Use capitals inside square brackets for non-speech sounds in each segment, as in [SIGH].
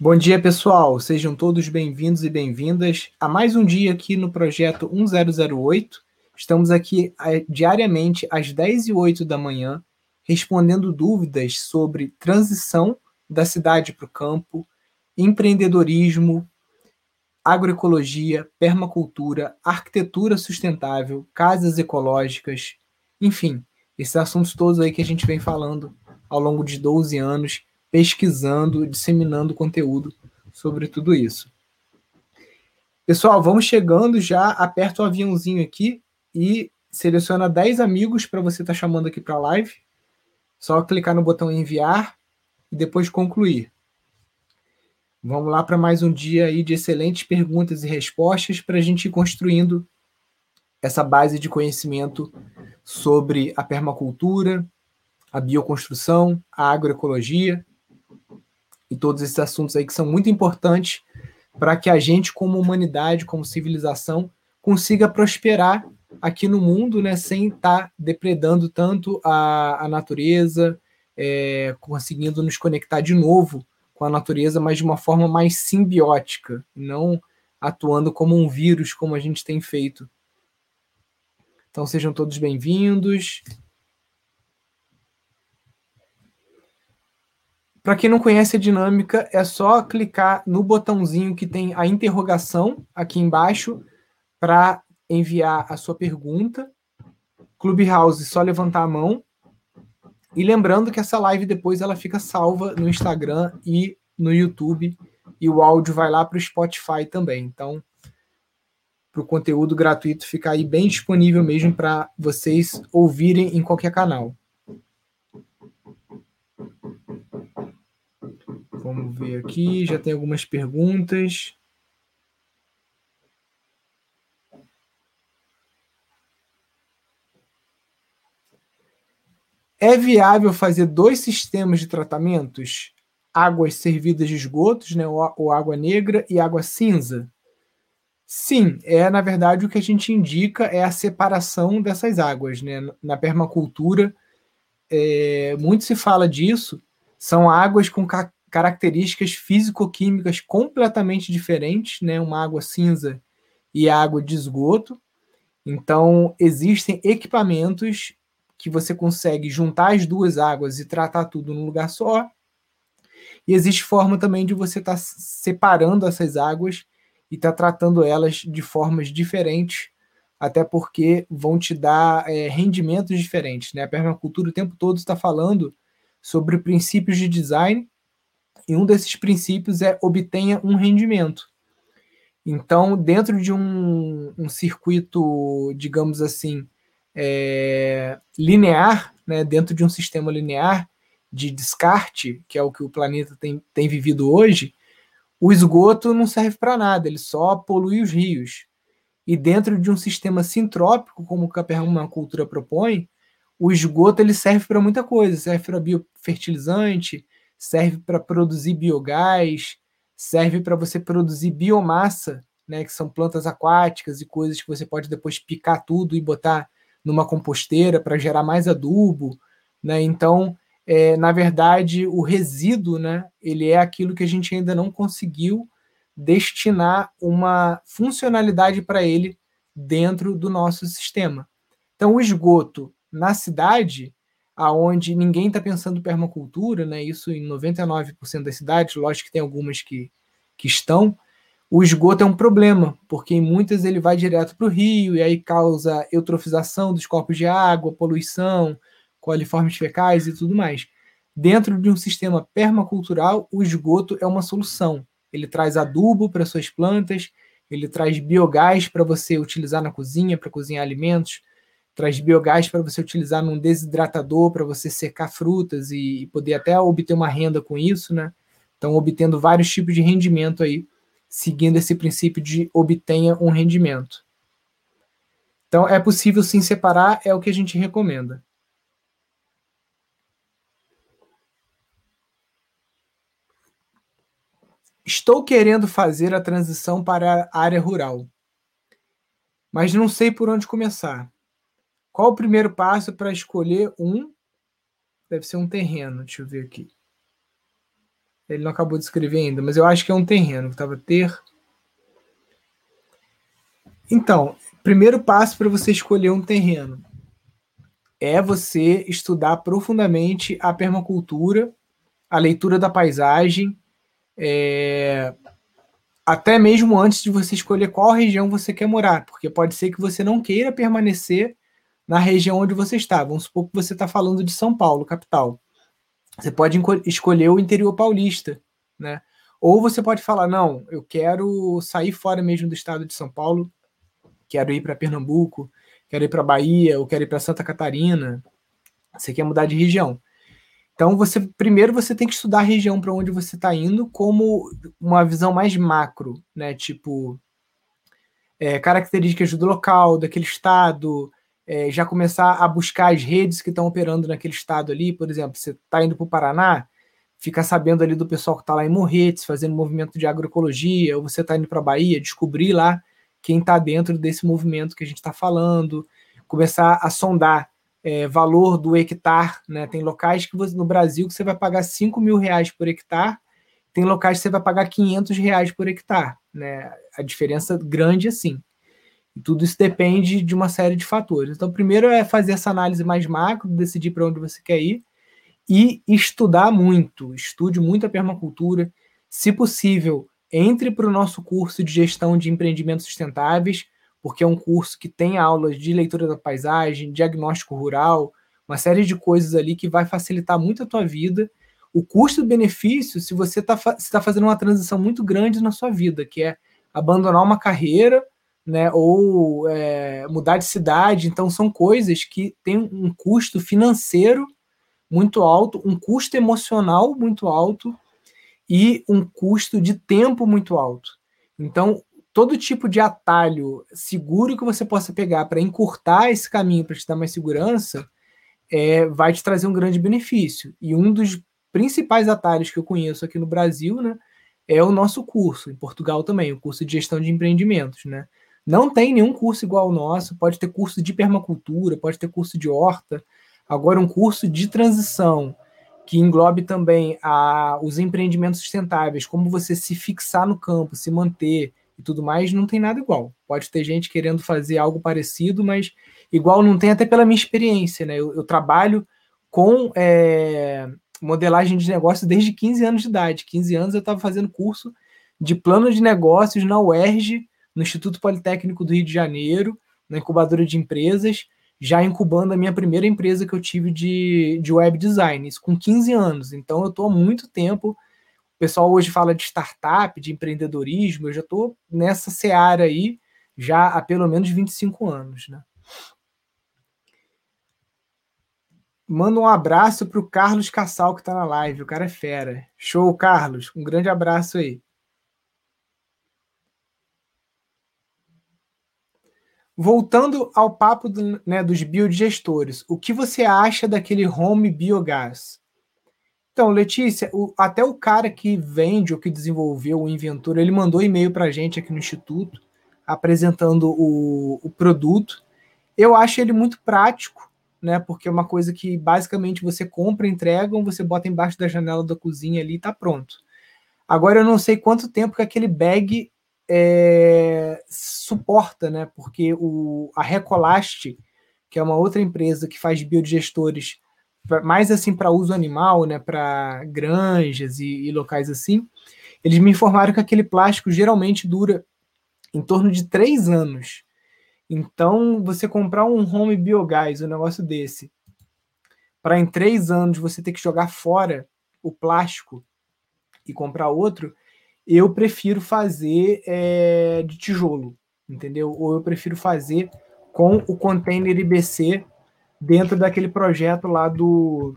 Bom dia, pessoal. Sejam todos bem-vindos e bem-vindas a mais um dia aqui no projeto 1008. Estamos aqui eh, diariamente às 10 e 8 da manhã, respondendo dúvidas sobre transição da cidade para o campo, empreendedorismo, agroecologia, permacultura, arquitetura sustentável, casas ecológicas, enfim, esses assuntos todos aí que a gente vem falando ao longo de 12 anos, pesquisando, disseminando conteúdo sobre tudo isso. Pessoal, vamos chegando já, aperta o aviãozinho aqui e seleciona 10 amigos para você estar tá chamando aqui para a live. Só clicar no botão enviar e depois concluir. Vamos lá para mais um dia aí de excelentes perguntas e respostas para a gente ir construindo essa base de conhecimento sobre a permacultura, a bioconstrução, a agroecologia e todos esses assuntos aí que são muito importantes para que a gente, como humanidade, como civilização, consiga prosperar aqui no mundo, né, sem estar tá depredando tanto a, a natureza, é, conseguindo nos conectar de novo com a natureza, mas de uma forma mais simbiótica, não atuando como um vírus, como a gente tem feito. Então sejam todos bem-vindos. Para quem não conhece a dinâmica, é só clicar no botãozinho que tem a interrogação aqui embaixo para enviar a sua pergunta. Clubhouse, só levantar a mão. E lembrando que essa live depois ela fica salva no Instagram e no YouTube e o áudio vai lá para o Spotify também. Então, para o conteúdo gratuito ficar aí bem disponível mesmo para vocês ouvirem em qualquer canal. Vamos ver aqui, já tem algumas perguntas. É viável fazer dois sistemas de tratamentos? Águas servidas de esgotos, né, ou água negra e água cinza? Sim, é na verdade o que a gente indica é a separação dessas águas. Né? Na permacultura, é, muito se fala disso, são águas com características físico-químicas completamente diferentes, né? uma água cinza e água de esgoto. Então, existem equipamentos que você consegue juntar as duas águas e tratar tudo num lugar só. E existe forma também de você estar tá separando essas águas e estar tá tratando elas de formas diferentes, até porque vão te dar é, rendimentos diferentes. Né? A permacultura o tempo todo está falando sobre princípios de design, e um desses princípios é obtenha um rendimento. Então, dentro de um, um circuito, digamos assim, é, linear, né, dentro de um sistema linear de descarte, que é o que o planeta tem, tem vivido hoje, o esgoto não serve para nada, ele só polui os rios. E dentro de um sistema sintrópico, como o que a permacultura propõe, o esgoto ele serve para muita coisa, serve para biofertilizante, serve para produzir biogás, serve para você produzir biomassa, né, que são plantas aquáticas e coisas que você pode depois picar tudo e botar numa composteira para gerar mais adubo, né? Então, é, na verdade, o resíduo, né, ele é aquilo que a gente ainda não conseguiu destinar uma funcionalidade para ele dentro do nosso sistema. Então, o esgoto na cidade, aonde ninguém está pensando permacultura, né, isso em 99% das cidades, lógico que tem algumas que, que estão, o esgoto é um problema, porque em muitas ele vai direto para o rio e aí causa eutrofização dos corpos de água, poluição, coliformes fecais e tudo mais. Dentro de um sistema permacultural, o esgoto é uma solução. Ele traz adubo para suas plantas, ele traz biogás para você utilizar na cozinha, para cozinhar alimentos, traz biogás para você utilizar num desidratador, para você secar frutas e, poder até obter uma renda com isso, né? Então, obtendo vários tipos de rendimento aí, seguindo esse princípio de obtenha um rendimento. Então, é possível sim separar, é o que a gente recomenda. Estou querendo fazer a transição para a área rural, mas não sei por onde começar. Qual o primeiro passo para escolher um? Deve ser um terreno, deixa eu ver aqui. Ele não acabou de escrever ainda, mas eu acho que é um terreno. Estava ter. Então, primeiro passo para você escolher um terreno é você estudar profundamente a permacultura, a leitura da paisagem, é, até mesmo antes de você escolher qual região você quer morar, porque pode ser que você não queira permanecer na região onde você está. Vamos supor que você está falando de São Paulo, capital. Você pode escolher o interior paulista, né? Ou você pode falar, não, eu quero sair fora mesmo do estado de São Paulo, quero ir para Pernambuco, quero ir para Bahia, ou quero ir para Santa Catarina. Você quer mudar de região. Então, você primeiro você tem que estudar a região para onde você está indo, como uma visão mais macro, né? Tipo, é, características do local, daquele estado, é, já começar a buscar as redes que estão operando naquele estado ali. Por exemplo, você está indo para o Paraná, fica sabendo ali do pessoal que está lá em Morretes, fazendo movimento de agroecologia, ou você está indo para a Bahia, descobrir lá quem está dentro desse movimento que a gente está falando, começar a sondar é, valor do hectare, né? Tem locais que você, no Brasil que você vai pagar 5 mil reais por hectare, tem locais que você vai pagar 500 reais por hectare, né? A diferença grande assim. E tudo isso depende de uma série de fatores. Então, primeiro é fazer essa análise mais macro, decidir para onde você quer ir e estudar muito. Estude muito a permacultura. Se possível, entre para o nosso curso de gestão de empreendimentos sustentáveis porque é um curso que tem aulas de leitura da paisagem, diagnóstico rural, uma série de coisas ali que vai facilitar muito a tua vida. O custo-benefício, se você está tá fazendo uma transição muito grande na sua vida, que é abandonar uma carreira, né, ou é, mudar de cidade, então são coisas que têm um custo financeiro muito alto, um custo emocional muito alto e um custo de tempo muito alto. Então, todo tipo de atalho seguro que você possa pegar para encurtar esse caminho para te dar mais segurança é, vai te trazer um grande benefício. E um dos principais atalhos que eu conheço aqui no Brasil, né, é o nosso curso, em Portugal também, o curso de gestão de empreendimentos, né? Não tem nenhum curso igual ao nosso, pode ter curso de permacultura, pode ter curso de horta, agora um curso de transição que englobe também a, os empreendimentos sustentáveis, como você se fixar no campo, se manter, e tudo mais, não tem nada igual. Pode ter gente querendo fazer algo parecido, mas igual não tem até pela minha experiência, né? Eu, eu trabalho com é, modelagem de negócio desde 15 anos de idade. 15 anos eu estava fazendo curso de plano de negócios na UERJ, no Instituto Politécnico do Rio de Janeiro, na incubadora de empresas, já incubando a minha primeira empresa que eu tive de, de web design, isso com 15 anos. Então eu estou há muito tempo o pessoal hoje fala de startup, de empreendedorismo, eu já estou nessa seara aí já há pelo menos 25 anos, né? Manda um abraço para o Carlos Cassal, que está na live. O cara é fera. Show, Carlos. Um grande abraço aí. Voltando ao papo do, né, dos biodigestores, o que você acha daquele home biogás? Então, Letícia, o, até o cara que vende ou que desenvolveu o inventor, ele mandou e-mail para a gente aqui no Instituto, apresentando o, o produto. Eu acho ele muito prático, né? Porque é uma coisa que basicamente você compra, entregam, você bota embaixo da janela da cozinha ali e está pronto. Agora eu não sei quanto tempo que aquele bag é, suporta, né? Porque o, a Recolaste, que é uma outra empresa que faz biodigestores mais assim para uso animal, né, para granjas e, e, locais assim, eles me informaram que aquele plástico geralmente dura em torno de três anos. Então, você comprar um home biogás, um negócio desse, para em três anos você ter que jogar fora o plástico e comprar outro, eu prefiro fazer é, de tijolo, entendeu? Ou eu prefiro fazer com o container IBC dentro daquele projeto lá do,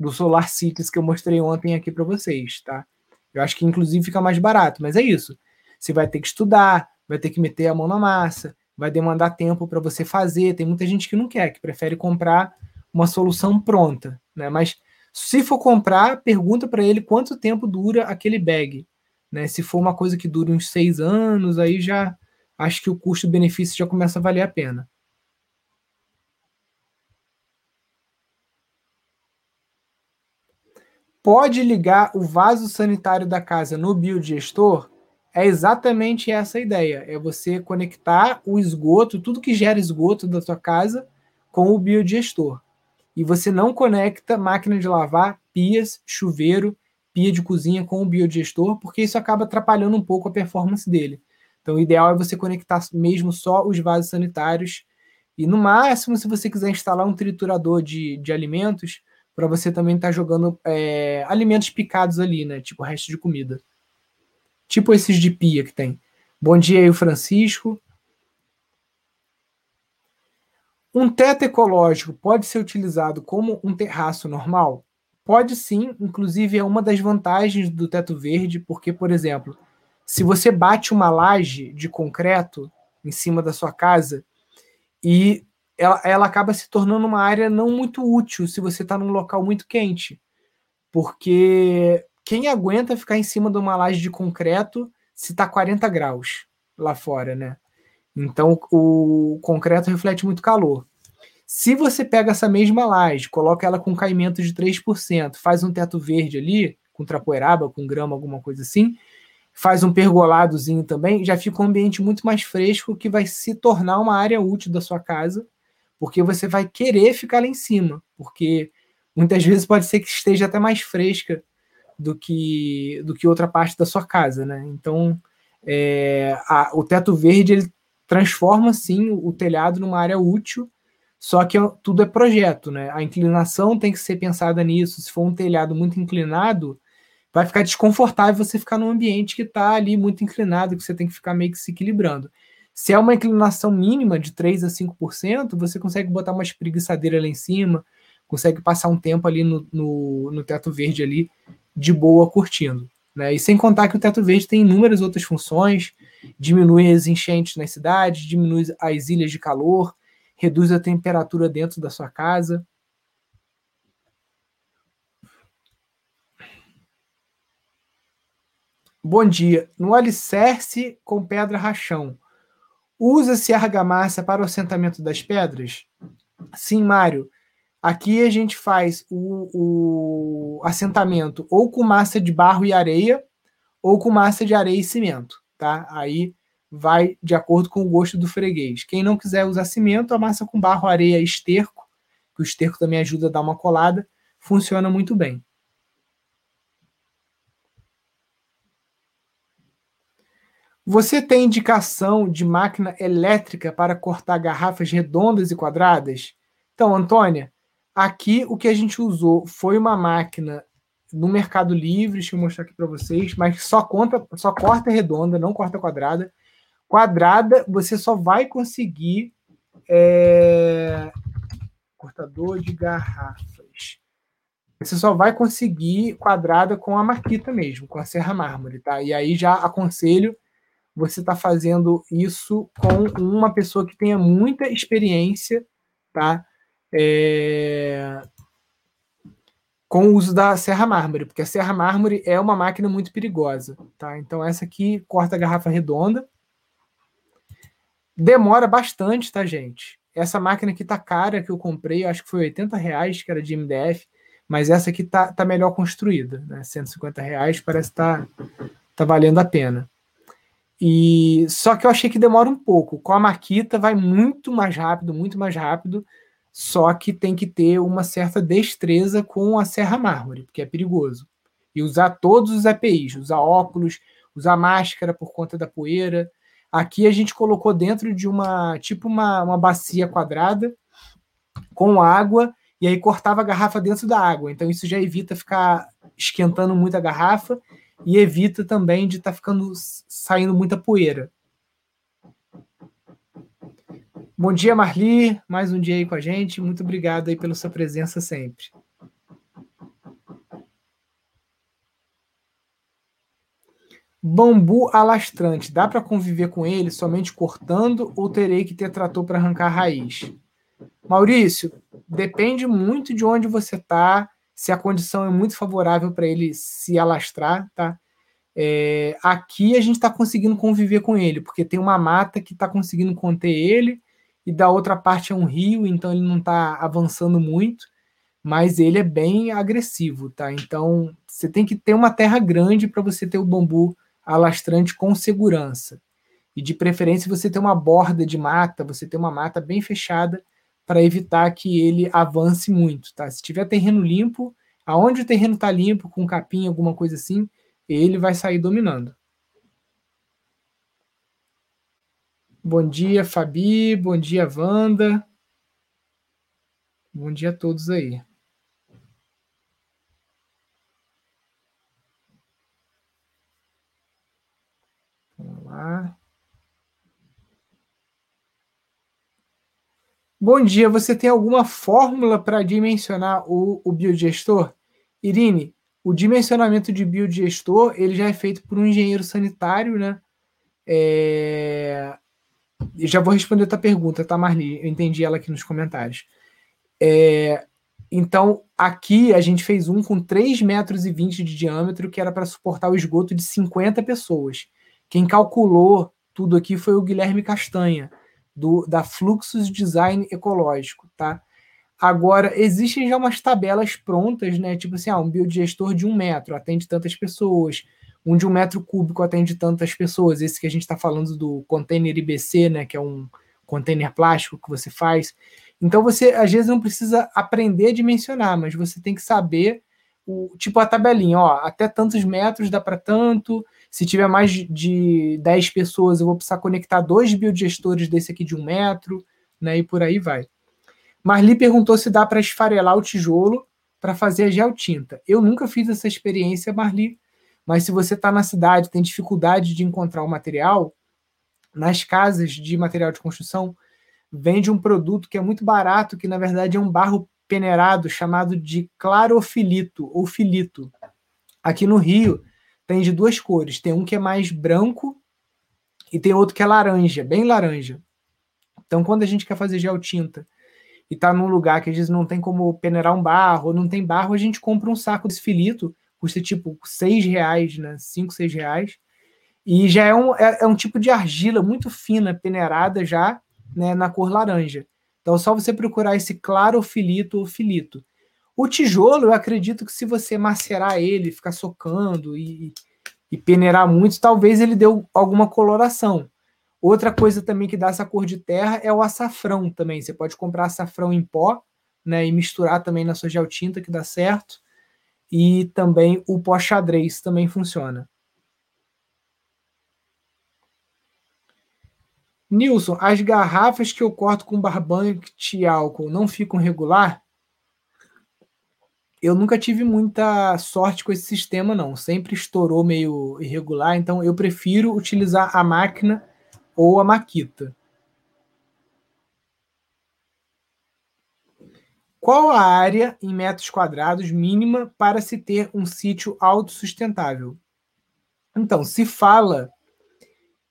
do Solar Cities que eu mostrei ontem aqui para vocês, tá? Eu acho que inclusive fica mais barato, mas é isso. Você vai ter que estudar, vai ter que meter a mão na massa, vai demandar tempo para você fazer. Tem muita gente que não quer, que prefere comprar uma solução pronta, né? Mas se for comprar, pergunta para ele quanto tempo dura aquele bag, né? Se for uma coisa que dura uns seis anos, aí já acho que o custo-benefício já começa a valer a pena. pode ligar o vaso sanitário da casa no biodigestor? É exatamente essa a ideia. É você conectar o esgoto, tudo que gera esgoto da sua casa, com o biodigestor. E você não conecta máquina de lavar, pias, chuveiro, pia de cozinha com o biodigestor, porque isso acaba atrapalhando um pouco a performance dele. Então, o ideal é você conectar mesmo só os vasos sanitários. E no máximo, se você quiser instalar um triturador de, de alimentos, para você também estar tá jogando é, alimentos picados ali, né? Tipo resto de comida. Tipo esses de pia que tem. Bom dia aí, o Francisco. Um teto ecológico pode ser utilizado como um terraço normal? Pode sim, inclusive é uma das vantagens do teto verde, porque, por exemplo, se você bate uma laje de concreto em cima da sua casa e ela, ela acaba se tornando uma área não muito útil se você está num local muito quente. Porque quem aguenta ficar em cima de uma laje de concreto se está 40 graus lá fora, né? Então o concreto reflete muito calor. Se você pega essa mesma laje, coloca ela com caimento de 3%, faz um teto verde ali, com trapoeraba, com grama, alguma coisa assim, faz um pergoladozinho também, já fica um ambiente muito mais fresco que vai se tornar uma área útil da sua casa, porque você vai querer ficar lá em cima, porque muitas vezes pode ser que esteja até mais fresca do que do que outra parte da sua casa, né? Então, é, a, o teto verde ele transforma sim o, o telhado numa área útil, só que é, tudo é projeto, né? A inclinação tem que ser pensada nisso. Se for um telhado muito inclinado, vai ficar desconfortável você ficar num ambiente que está ali muito inclinado, que você tem que ficar meio que se equilibrando. Se é uma inclinação mínima de 3 a 5%, você consegue botar uma espreguiçadeira lá em cima, consegue passar um tempo ali no, no, no teto verde ali, de boa, curtindo. Né? E sem contar que o teto verde tem inúmeras outras funções, diminui as enchentes nas cidades, diminui as ilhas de calor, reduz a temperatura dentro da sua casa. Bom dia. No alicerce com pedra rachão, usa-se argamassa para o assentamento das pedras? Sim, Mário. Aqui a gente faz o, o, assentamento ou com massa de barro e areia, ou com massa de areia e cimento, tá? Aí vai de acordo com o gosto do freguês. Quem não quiser usar cimento, a massa com barro, areia esterco, que o esterco também ajuda a dar uma colada, funciona muito bem. Você tem indicação de máquina elétrica para cortar garrafas redondas e quadradas? Então, Antônia, aqui o que a gente usou foi uma máquina no Mercado Livre, deixa eu mostrar aqui para vocês, mas só conta, só corta redonda, não corta quadrada. Quadrada, você só vai conseguir é... cortador de garrafas. Você só vai conseguir quadrada com a marquita mesmo, com a serra mármore, tá? E aí já aconselho você está fazendo isso com uma pessoa que tenha muita experiência, tá? É... Com o uso da serra mármore, porque a serra mármore é uma máquina muito perigosa, tá? Então essa aqui corta a garrafa redonda. Demora bastante, tá, gente? Essa máquina aqui tá cara que eu comprei, acho que foi 80 reais, que era de MDF, mas essa aqui tá, tá melhor construída, né? 150 reais parece que tá, tá valendo a pena. E só que eu achei que demora um pouco. Com a Maquita vai muito mais rápido, muito mais rápido. Só que tem que ter uma certa destreza com a serra mármore, porque é perigoso. E usar todos os EPIs, usar óculos, usar máscara por conta da poeira. Aqui a gente colocou dentro de uma tipo uma, uma bacia quadrada com água e aí cortava a garrafa dentro da água. Então isso já evita ficar esquentando muito a garrafa e evita também de estar tá ficando saindo muita poeira. Bom dia, Marli. Mais um dia aí com a gente. Muito obrigado aí pela sua presença sempre. Bambu alastrante, dá para conviver com ele somente cortando ou terei que ter trator para arrancar a raiz? Maurício, depende muito de onde você está, se a condição é muito favorável para ele se alastrar, tá? É, aqui a gente está conseguindo conviver com ele, porque tem uma mata que está conseguindo conter ele, e da outra parte é um rio, então ele não está avançando muito. mas ele é bem agressivo, tá? Então você tem que ter uma terra grande para você ter o bambu alastrante com segurança. E de preferência você ter uma borda de mata, você ter uma mata bem fechada para evitar que ele avance muito, tá? Se tiver terreno limpo, aonde o terreno está limpo, com capim, alguma coisa assim, ele vai sair dominando. Bom dia, Fabi. Bom dia, Wanda. Bom dia a todos aí. Lá. Bom dia, você tem alguma fórmula para dimensionar o, o biodigestor? Irine, o dimensionamento de biodigestor ele já é feito por um engenheiro sanitário, né? É... Já vou responder a tua pergunta, tá, Marli? Eu entendi ela aqui nos comentários. É... Então, aqui a gente fez um com 3,20 metros 20 de diâmetro, que era para suportar o esgoto de 50 pessoas. Quem calculou tudo aqui foi o Guilherme Castanha do, da Fluxus Design Ecológico, tá? Agora, existem já umas tabelas prontas, né? Tipo assim, ah, um biodigestor de um metro atende tantas pessoas, um de um metro cúbico atende tantas pessoas. Esse que a gente está falando do container IBC, né? Que é um container plástico que você faz. Então, você às vezes não precisa aprender a dimensionar, mas você tem que saber o tipo a tabelinha, ó, até tantos metros dá para tanto, se tiver mais de 10 pessoas, eu vou precisar conectar dois biodigestores desse aqui de um metro, né? E por aí vai. Marli perguntou se dá para esfarelar o tijolo para fazer a geotinta. Eu nunca fiz essa experiência, Marli, mas se você está na cidade, tem dificuldade de encontrar o material, nas casas de material de construção, vende um produto que é muito barato, que na verdade é um barro peneirado chamado de clarofilito ou filito. Aqui no Rio, tem de duas cores. Tem um que é mais branco e tem outro que é laranja, bem laranja. Então, quando a gente quer fazer gel tinta e tá num lugar que às vezes não tem como peneirar um barro, ou não tem barro, a gente compra um saco desse filito, custa tipo seis reais, né? Cinco, seis reais. E já é um, é, é um tipo de argila muito fina, peneirada já, né, na cor laranja. Então, é só você procurar esse claro filito ou filito. O tijolo, eu acredito que se você macerar ele, ficar socando e, e peneirar muito, talvez ele dê alguma coloração. Outra coisa também que dá essa cor de terra é o açafrão também. Você pode comprar açafrão em pó, né, e misturar também na sua gel tinta que dá certo. E também o pó xadrez também funciona. Nilson, as garrafas que eu corto com barbante e álcool não ficam regular? Eu nunca tive muita sorte com esse sistema, não. Sempre estourou meio irregular, então eu prefiro utilizar a máquina ou a maquita. Qual a área em metros quadrados mínima para se ter um sítio autossustentável? Então, se fala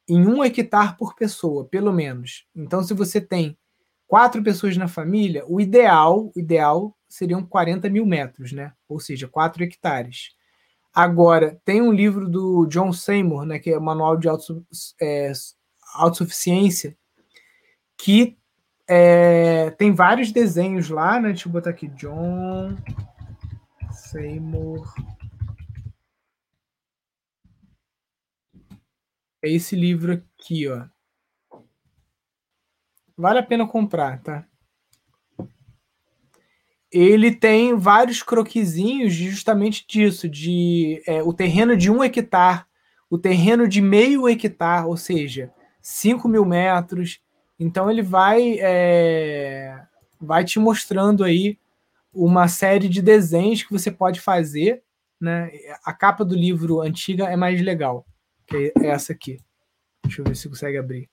em um hectare por pessoa, pelo menos. Então, se você tem quatro pessoas na família, o ideal, o ideal seriam 40 mil metros, né? Ou seja, 4 hectares. Agora, tem um livro do John Seymour, né, que é o Manual de é, Autossuficiência, que é, tem vários desenhos lá, né? Deixa eu botar aqui, John Seymour. É esse livro aqui, ó. Vale a pena comprar, tá? Ele tem vários croquisinhos justamente disso, de é, o terreno de um hectare, o terreno de meio hectare, ou seja, 5 mil metros. Então ele vai, é, vai te mostrando aí uma série de desenhos que você pode fazer. Né? A capa do livro antiga é mais legal, que é essa aqui. Deixa eu ver se consegue abrir.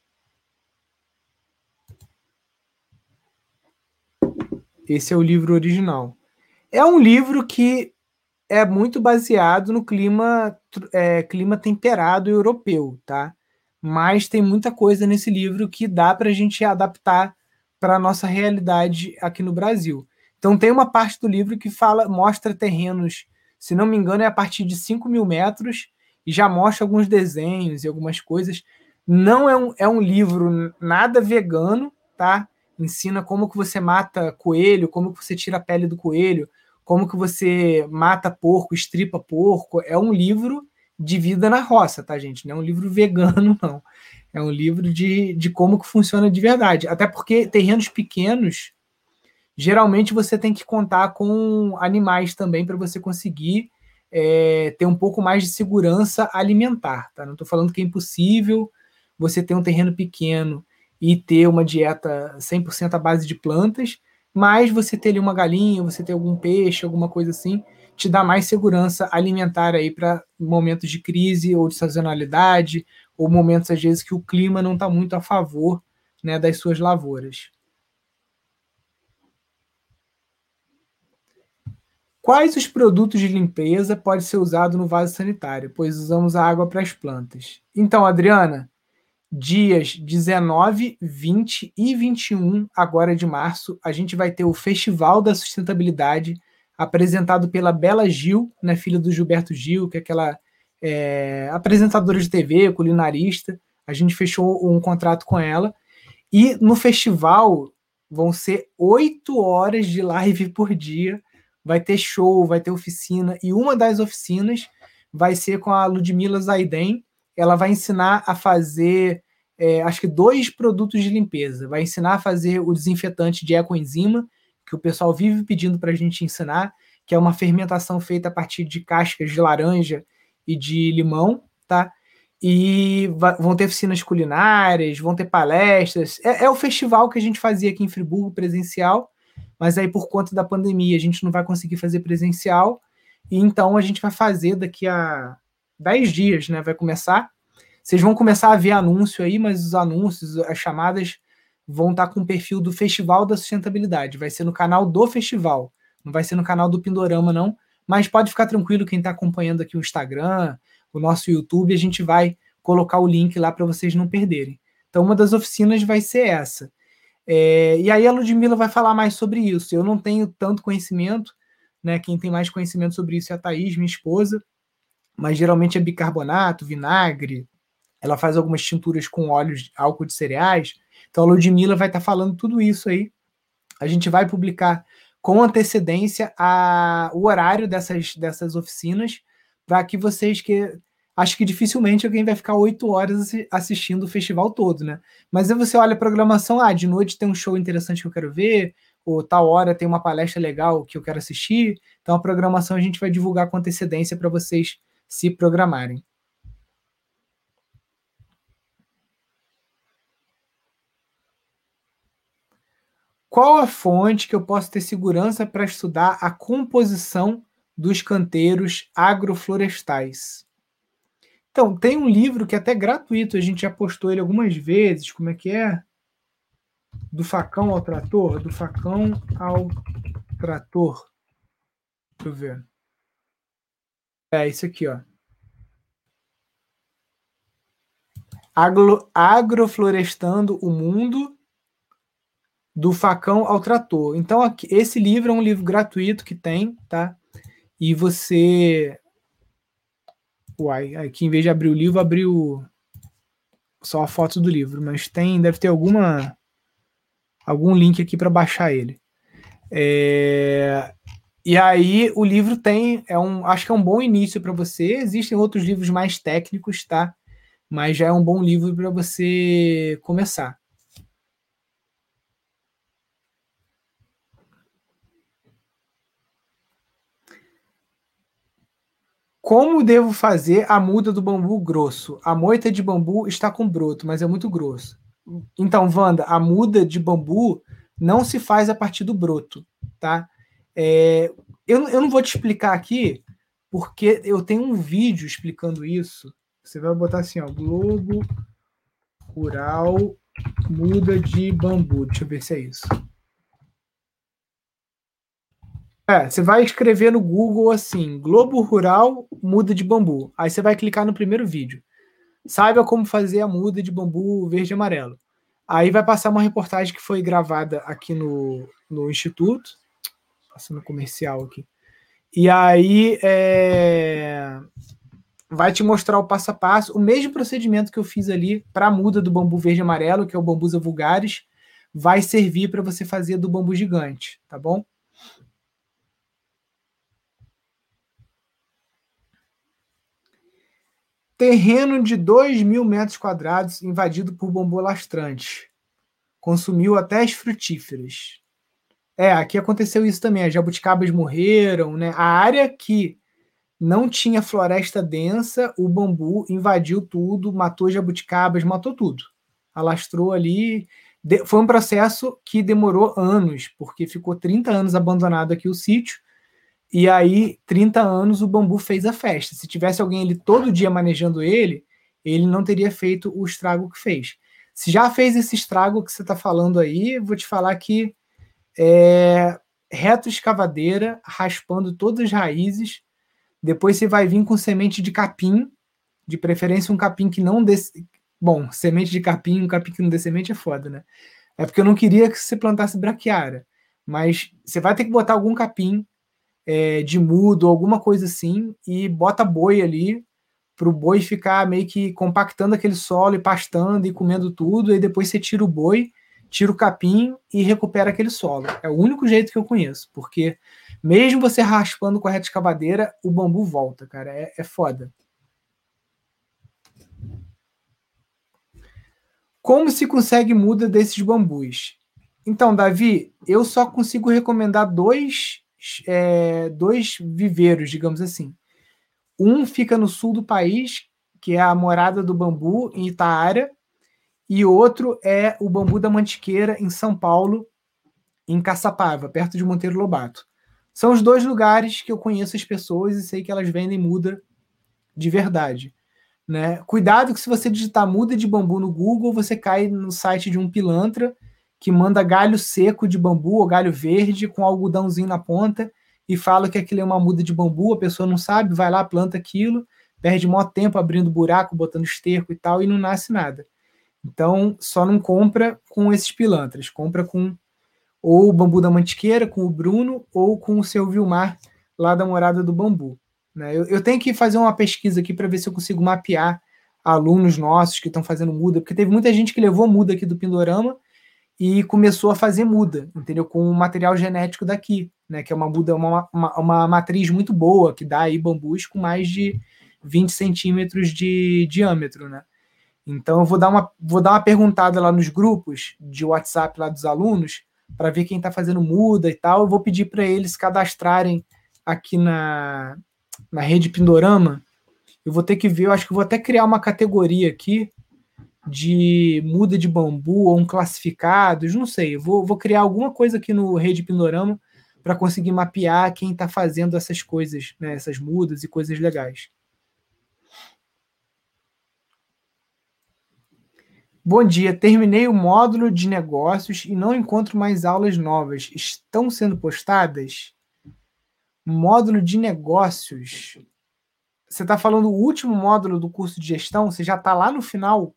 Esse é o livro original. É um livro que é muito baseado no clima, é, clima temperado europeu, tá? Mas tem muita coisa nesse livro que dá para a gente adaptar para a nossa realidade aqui no Brasil. Então tem uma parte do livro que fala, mostra terrenos, se não me engano, é a partir de 5 mil metros, e já mostra alguns desenhos e algumas coisas. Não é um, é um livro nada vegano, tá? Ensina como que você mata coelho, como que você tira a pele do coelho, como que você mata porco, estripa porco. É um livro de vida na roça, tá, gente? Não é um livro [LAUGHS] vegano, não. É um livro de, de como que funciona de verdade. Até porque terrenos pequenos, geralmente você tem que contar com animais também para você conseguir é, ter um pouco mais de segurança alimentar, tá? Não estou falando que é impossível você ter um terreno pequeno e ter uma dieta 100% à base de plantas, mas você ter ali uma galinha, você ter algum peixe, alguma coisa assim, te dá mais segurança alimentar aí para momentos de crise ou de sazonalidade, ou momentos às vezes que o clima não está muito a favor né, das suas lavouras. Quais os produtos de limpeza podem ser usados no vaso sanitário, pois usamos a água para as plantas? Então, Adriana, dias 19, 20 e 21, agora de março, a gente vai ter o Festival da Sustentabilidade, apresentado pela Bela Gil, né, filha do Gilberto Gil, que é aquela é, apresentadora de TV, culinarista. A gente fechou um contrato com ela. E no festival vão ser oito horas de live por dia. Vai ter show, vai ter oficina. E uma das oficinas vai ser com a Ludmila Zaiden, ela vai ensinar a fazer, é, acho que dois produtos de limpeza. Vai ensinar a fazer o desinfetante de ecoenzima, que o pessoal vive pedindo para a gente ensinar, que é uma fermentação feita a partir de cascas de laranja e de limão, tá? E vão ter oficinas culinárias, vão ter palestras. É, é, o festival que a gente fazia aqui em Friburgo presencial, mas aí por conta da pandemia a gente não vai conseguir fazer presencial. E então a gente vai fazer daqui a 10 dias, né? Vai começar. Vocês vão começar a ver anúncio aí, mas os anúncios, as chamadas vão estar com o perfil do Festival da Sustentabilidade. Vai ser no canal do festival, não vai ser no canal do Pindorama, não. Mas pode ficar tranquilo quem está acompanhando aqui o Instagram, o nosso YouTube, a gente vai colocar o link lá para vocês não perderem. Então, uma das oficinas vai ser essa. É, e aí a Ludmilla vai falar mais sobre isso. Eu não tenho tanto conhecimento, né? Quem tem mais conhecimento sobre isso é a Thaís, minha esposa mas geralmente é bicarbonato, vinagre. Ela faz algumas tinturas com óleos, álcool de cereais. Então a Ludmilla vai estar tá falando tudo isso aí. A gente vai publicar com antecedência a, o horário dessas, dessas oficinas para que vocês que acho que dificilmente alguém vai ficar oito horas assistindo o festival todo, né? Mas aí você olha a programação, ah, de noite tem um show interessante que eu quero ver, ou tal hora tem uma palestra legal que eu quero assistir. Então a programação a gente vai divulgar com antecedência para vocês se programarem. Qual a fonte que eu posso ter segurança para estudar a composição dos canteiros agroflorestais? Então, tem um livro que é até gratuito, a gente já postou ele algumas vezes. Como é que é? Do facão ao trator? Do facão ao trator. Deixa eu ver. É isso aqui, ó. Agro, agroflorestando o mundo do facão ao trator. Então, aqui, esse livro é um livro gratuito que tem, tá? E você. Uai, aqui em vez de abrir o livro, abriu só a foto do livro, mas tem, deve ter alguma algum link aqui para baixar ele. É, e aí o livro tem, é um, acho que é um bom início para você. Existem outros livros mais técnicos, tá? Mas já é um bom livro para você começar. Como devo fazer a muda do bambu grosso? A moita de bambu está com broto, mas é muito grosso. Então, Wanda, a muda de bambu não se faz a partir do broto, tá? É, eu, eu não vou te explicar aqui, porque eu tenho um vídeo explicando isso. Você vai botar assim, ó, Globo Rural muda de bambu. Deixa eu ver se é isso. É, você vai escrever no Google assim, Globo Rural muda de bambu. Aí você vai clicar no primeiro vídeo. Saiba como fazer a muda de bambu verde e amarelo. Aí vai passar uma reportagem que foi gravada aqui no, no Instituto passando comercial aqui. E aí é... vai te mostrar o passo a passo, o mesmo procedimento que eu fiz ali para a muda do bambu verde e amarelo, que é o bambusa vulgares, vai servir para você fazer do bambu gigante, tá bom? Terreno de 2 mil metros quadrados invadido por bambu lastrante. Consumiu até as frutíferas. É, aqui aconteceu isso também. As jabuticabas morreram, né? A área que não tinha floresta densa, o bambu invadiu tudo, matou jabuticabas, matou tudo. Alastrou ali. Foi um processo que demorou anos, porque ficou 30 anos abandonado aqui o sítio e aí, 30 anos, o bambu fez a festa. Se tivesse alguém ali todo dia manejando ele, ele não teria feito o estrago que fez. Se já fez esse estrago que você está falando aí, vou te falar que é reto escavadeira, raspando todas as raízes. Depois você vai vir com semente de capim, de preferência um capim que não dê. Bom, semente de capim, um capim que não dê semente é foda, né? É porque eu não queria que você plantasse braquiária. Mas você vai ter que botar algum capim é, de mudo, alguma coisa assim, e bota boi ali para o boi ficar meio que compactando aquele solo e pastando e comendo tudo, e depois você tira o boi, tira o capim e recupera aquele solo. É o único jeito que eu conheço, porque mesmo você raspando com a reta escavadeira, o bambu volta, cara. É, é foda. Como se consegue muda desses bambus? Então, Davi, eu só consigo recomendar dois é, dois viveiros, digamos assim. Um fica no sul do país, que é a morada do bambu, em Itaara, e outro é o bambu da Mantiqueira, em São Paulo, em Caçapava, perto de Monteiro Lobato. São os dois lugares que eu conheço as pessoas e sei que elas vendem muda de verdade. Né? Cuidado que se você digitar muda de bambu no Google, você cai no site de um pilantra que manda galho seco de bambu ou galho verde com algodãozinho na ponta e fala que aquilo é uma muda de bambu, a pessoa não sabe, vai lá, planta aquilo, perde maior tempo abrindo buraco, botando esterco e tal, e não nasce nada. Então, só não compra com esses pilantras, compra com ou o bambu da mantiqueira, com o Bruno, ou com o seu Vilmar, lá da Morada do Bambu. Né? Eu, eu tenho que fazer uma pesquisa aqui para ver se eu consigo mapear alunos nossos que estão fazendo muda, porque teve muita gente que levou muda aqui do Pindorama e começou a fazer muda, entendeu? Com o material genético daqui, né? Que é uma muda, uma, uma, uma matriz muito boa, que dá aí bambus com mais de 20 centímetros de diâmetro, né? Então eu vou dar uma, vou dar uma perguntada lá nos grupos de WhatsApp lá dos alunos para ver quem está fazendo muda e tal. Eu vou pedir para eles cadastrarem aqui na, na rede Pindorama. Eu vou ter que ver, eu acho que vou até criar uma categoria aqui de muda de bambu ou um classificados, não sei. vou, vou criar alguma coisa aqui no Rede Pindorama para conseguir mapear quem está fazendo essas coisas, né, essas mudas e coisas legais. Bom dia, terminei o módulo de negócios e não encontro mais aulas novas. Estão sendo postadas? Módulo de negócios. Você está falando o último módulo do curso de gestão? Você já está lá no final?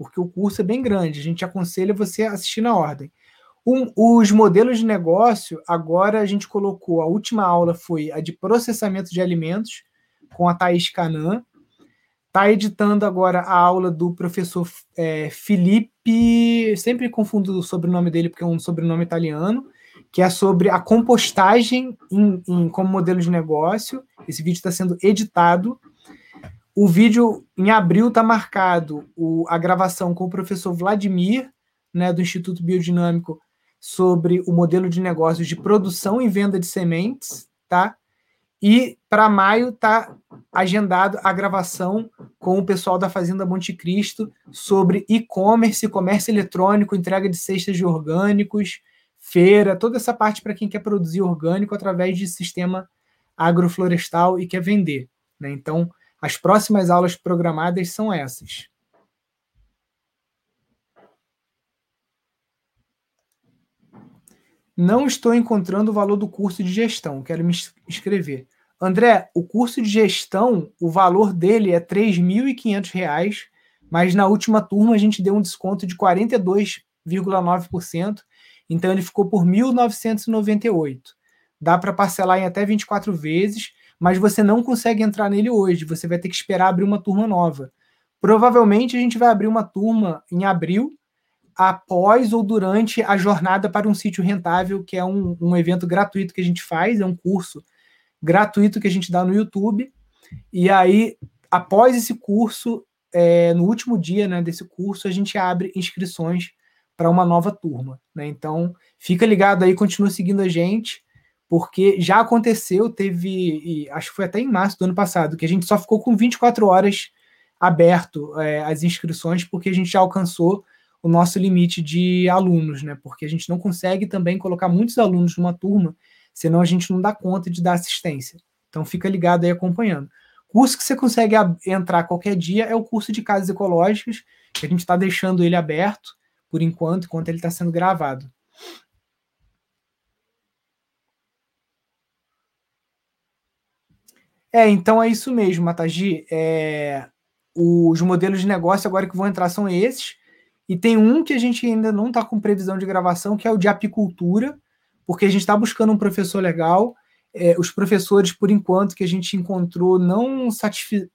porque o curso é bem grande. A gente aconselha você a assistir na ordem. Um, os modelos de negócio, agora a gente colocou, a última aula foi a de processamento de alimentos, com a Thaís Canan. Está editando agora a aula do professor é, Felipe, sempre confundo o sobrenome dele porque é um sobrenome italiano, que é sobre a compostagem em, em como modelo de negócio. Esse vídeo está sendo editado o vídeo em abril está marcado o, a gravação com o professor Vladimir, né, do Instituto Biodinâmico, sobre o modelo de negócios de produção e venda de sementes, tá? E para maio está agendado a gravação com o pessoal da Fazenda Monte Cristo sobre e-commerce, comércio eletrônico, entrega de cestas de orgânicos, feira, toda essa parte para quem quer produzir orgânico através de sistema agroflorestal e quer vender. Né? Então, as próximas aulas programadas são essas. Não estou encontrando o valor do curso de gestão, quero me inscrever. André, o curso de gestão, o valor dele é R$ 3.500, mas na última turma a gente deu um desconto de 42,9%, então ele ficou por R$ 1.998. Dá para parcelar em até 24 vezes mas você não consegue entrar nele hoje, você vai ter que esperar abrir uma turma nova. Provavelmente a gente vai abrir uma turma em abril, após ou durante a jornada para um sítio rentável, que é um, um evento gratuito que a gente faz, é um curso gratuito que a gente dá no YouTube. E aí após esse curso, é, no último dia né, desse curso, a gente abre inscrições para uma nova turma. Né? Então, fica ligado aí, continua seguindo a gente, porque já aconteceu, teve, acho que foi até em março do ano passado, que a gente só ficou com 24 horas aberto é, as inscrições, porque a gente já alcançou o nosso limite de alunos, né? Porque a gente não consegue também colocar muitos alunos numa turma, senão a gente não dá conta de dar assistência. Então fica ligado aí acompanhando. Curso que você consegue entrar qualquer dia é o curso de casas ecológicas, que a gente está deixando ele aberto por enquanto, enquanto ele está sendo gravado. É, então é isso mesmo, Matagi. É, os modelos de negócio agora que vão entrar são esses. E tem um que a gente ainda não está com previsão de gravação, que é o de apicultura, porque a gente está buscando um professor legal. É, os professores, por enquanto, que a gente encontrou, não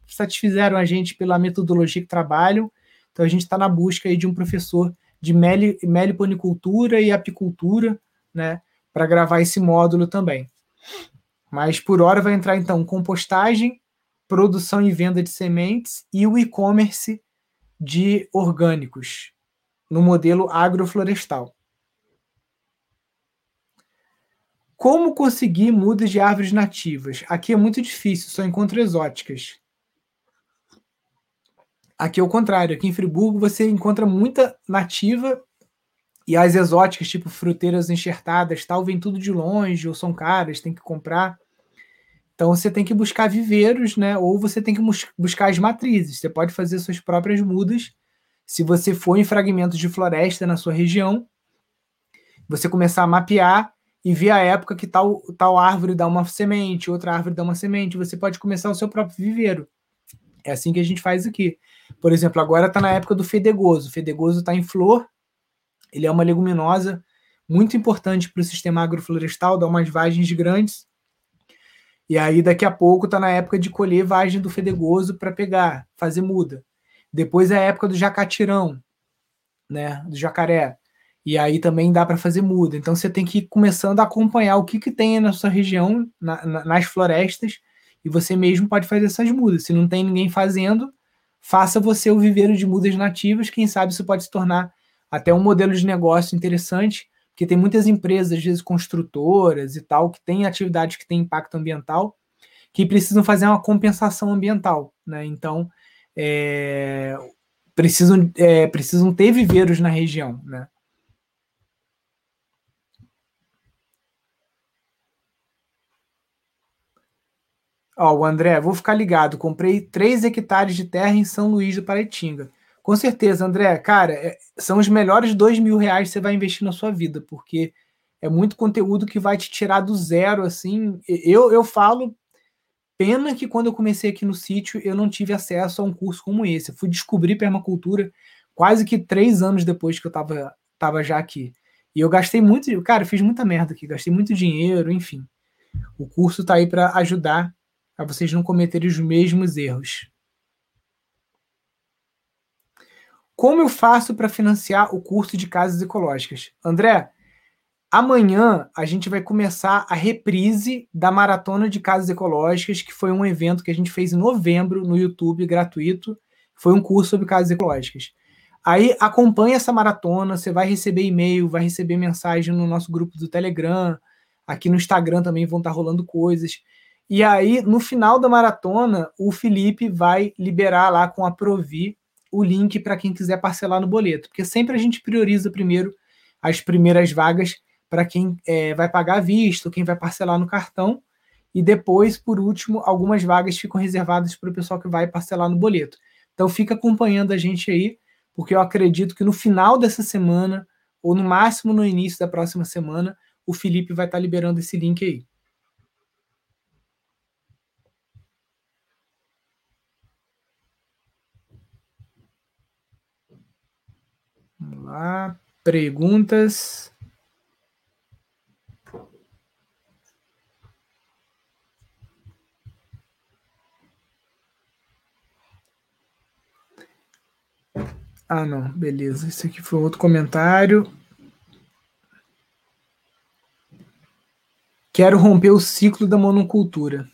satisfizeram a gente pela metodologia que trabalham. Então a gente está na busca aí de um professor de meliponicultura e apicultura, né, para gravar esse módulo também. Mas por hora vai entrar então compostagem, produção e venda de sementes e o e-commerce de orgânicos no modelo agroflorestal. Como conseguir mudas de árvores nativas? Aqui é muito difícil, só encontro exóticas. Aqui é o contrário, aqui em Friburgo você encontra muita nativa e as exóticas, tipo fruteiras enxertadas, tal, vem tudo de longe ou são caras, tem que comprar. Então você tem que buscar viveiros, né? Ou você tem que buscar as matrizes. Você pode fazer suas próprias mudas se você for em fragmentos de floresta na sua região, você começar a mapear e ver a época que tal, tal árvore dá uma semente, outra árvore dá uma semente, você pode começar o seu próprio viveiro. É assim que a gente faz aqui. Por exemplo, agora está na época do fedegoso. O fedegoso está em flor, ele é uma leguminosa muito importante para o sistema agroflorestal, dá umas vagens grandes. E aí, daqui a pouco, está na época de colher vagem do fedegoso para pegar, fazer muda. Depois é a época do jacatirão, né? Do jacaré. E aí também dá para fazer muda. Então você tem que ir começando a acompanhar o que, que tem na sua região, na, na, nas florestas, e você mesmo pode fazer essas mudas. Se não tem ninguém fazendo, faça você o viveiro de mudas nativas. Quem sabe isso pode se tornar até um modelo de negócio interessante, porque tem muitas empresas, às vezes construtoras e tal, que têm atividades que têm impacto ambiental, que precisam fazer uma compensação ambiental. Né? Então, é, precisam, é, precisam ter viveiros na região, né? Ó, o André, vou ficar ligado. Comprei 3 hectares de terra em São Luís do Paraitinga. Com certeza, André, cara, é, são os melhores dois mil reais que você vai investir na sua vida, porque é muito conteúdo que vai te tirar do zero, assim. Eu, eu falo Pena que quando eu comecei aqui no sítio eu não tive acesso a um curso como esse. Eu fui descobrir permacultura quase que três anos depois que eu estava tava já aqui. E eu gastei muito, cara, fiz muita merda aqui, gastei muito dinheiro, enfim. O curso está aí para ajudar a vocês não cometerem os mesmos erros. Como eu faço para financiar o curso de casas ecológicas? André, Amanhã a gente vai começar a reprise da Maratona de Casas Ecológicas, que foi um evento que a gente fez em novembro no YouTube, gratuito. Foi um curso sobre casas ecológicas. Aí acompanha essa maratona, você vai receber e-mail, vai receber mensagem no nosso grupo do Telegram, aqui no Instagram também vão estar rolando coisas. E aí, no final da maratona, o Felipe vai liberar lá com a Provi o link para quem quiser parcelar no boleto, porque sempre a gente prioriza primeiro as primeiras vagas para quem é, vai pagar visto, quem vai parcelar no cartão. E depois, por último, algumas vagas ficam reservadas para o pessoal que vai parcelar no boleto. Então fica acompanhando a gente aí, porque eu acredito que no final dessa semana, ou no máximo no início da próxima semana, o Felipe vai estar tá liberando esse link aí. Vamos lá. Perguntas. Ah, não, beleza. Esse aqui foi outro comentário. Quero romper o ciclo da monocultura.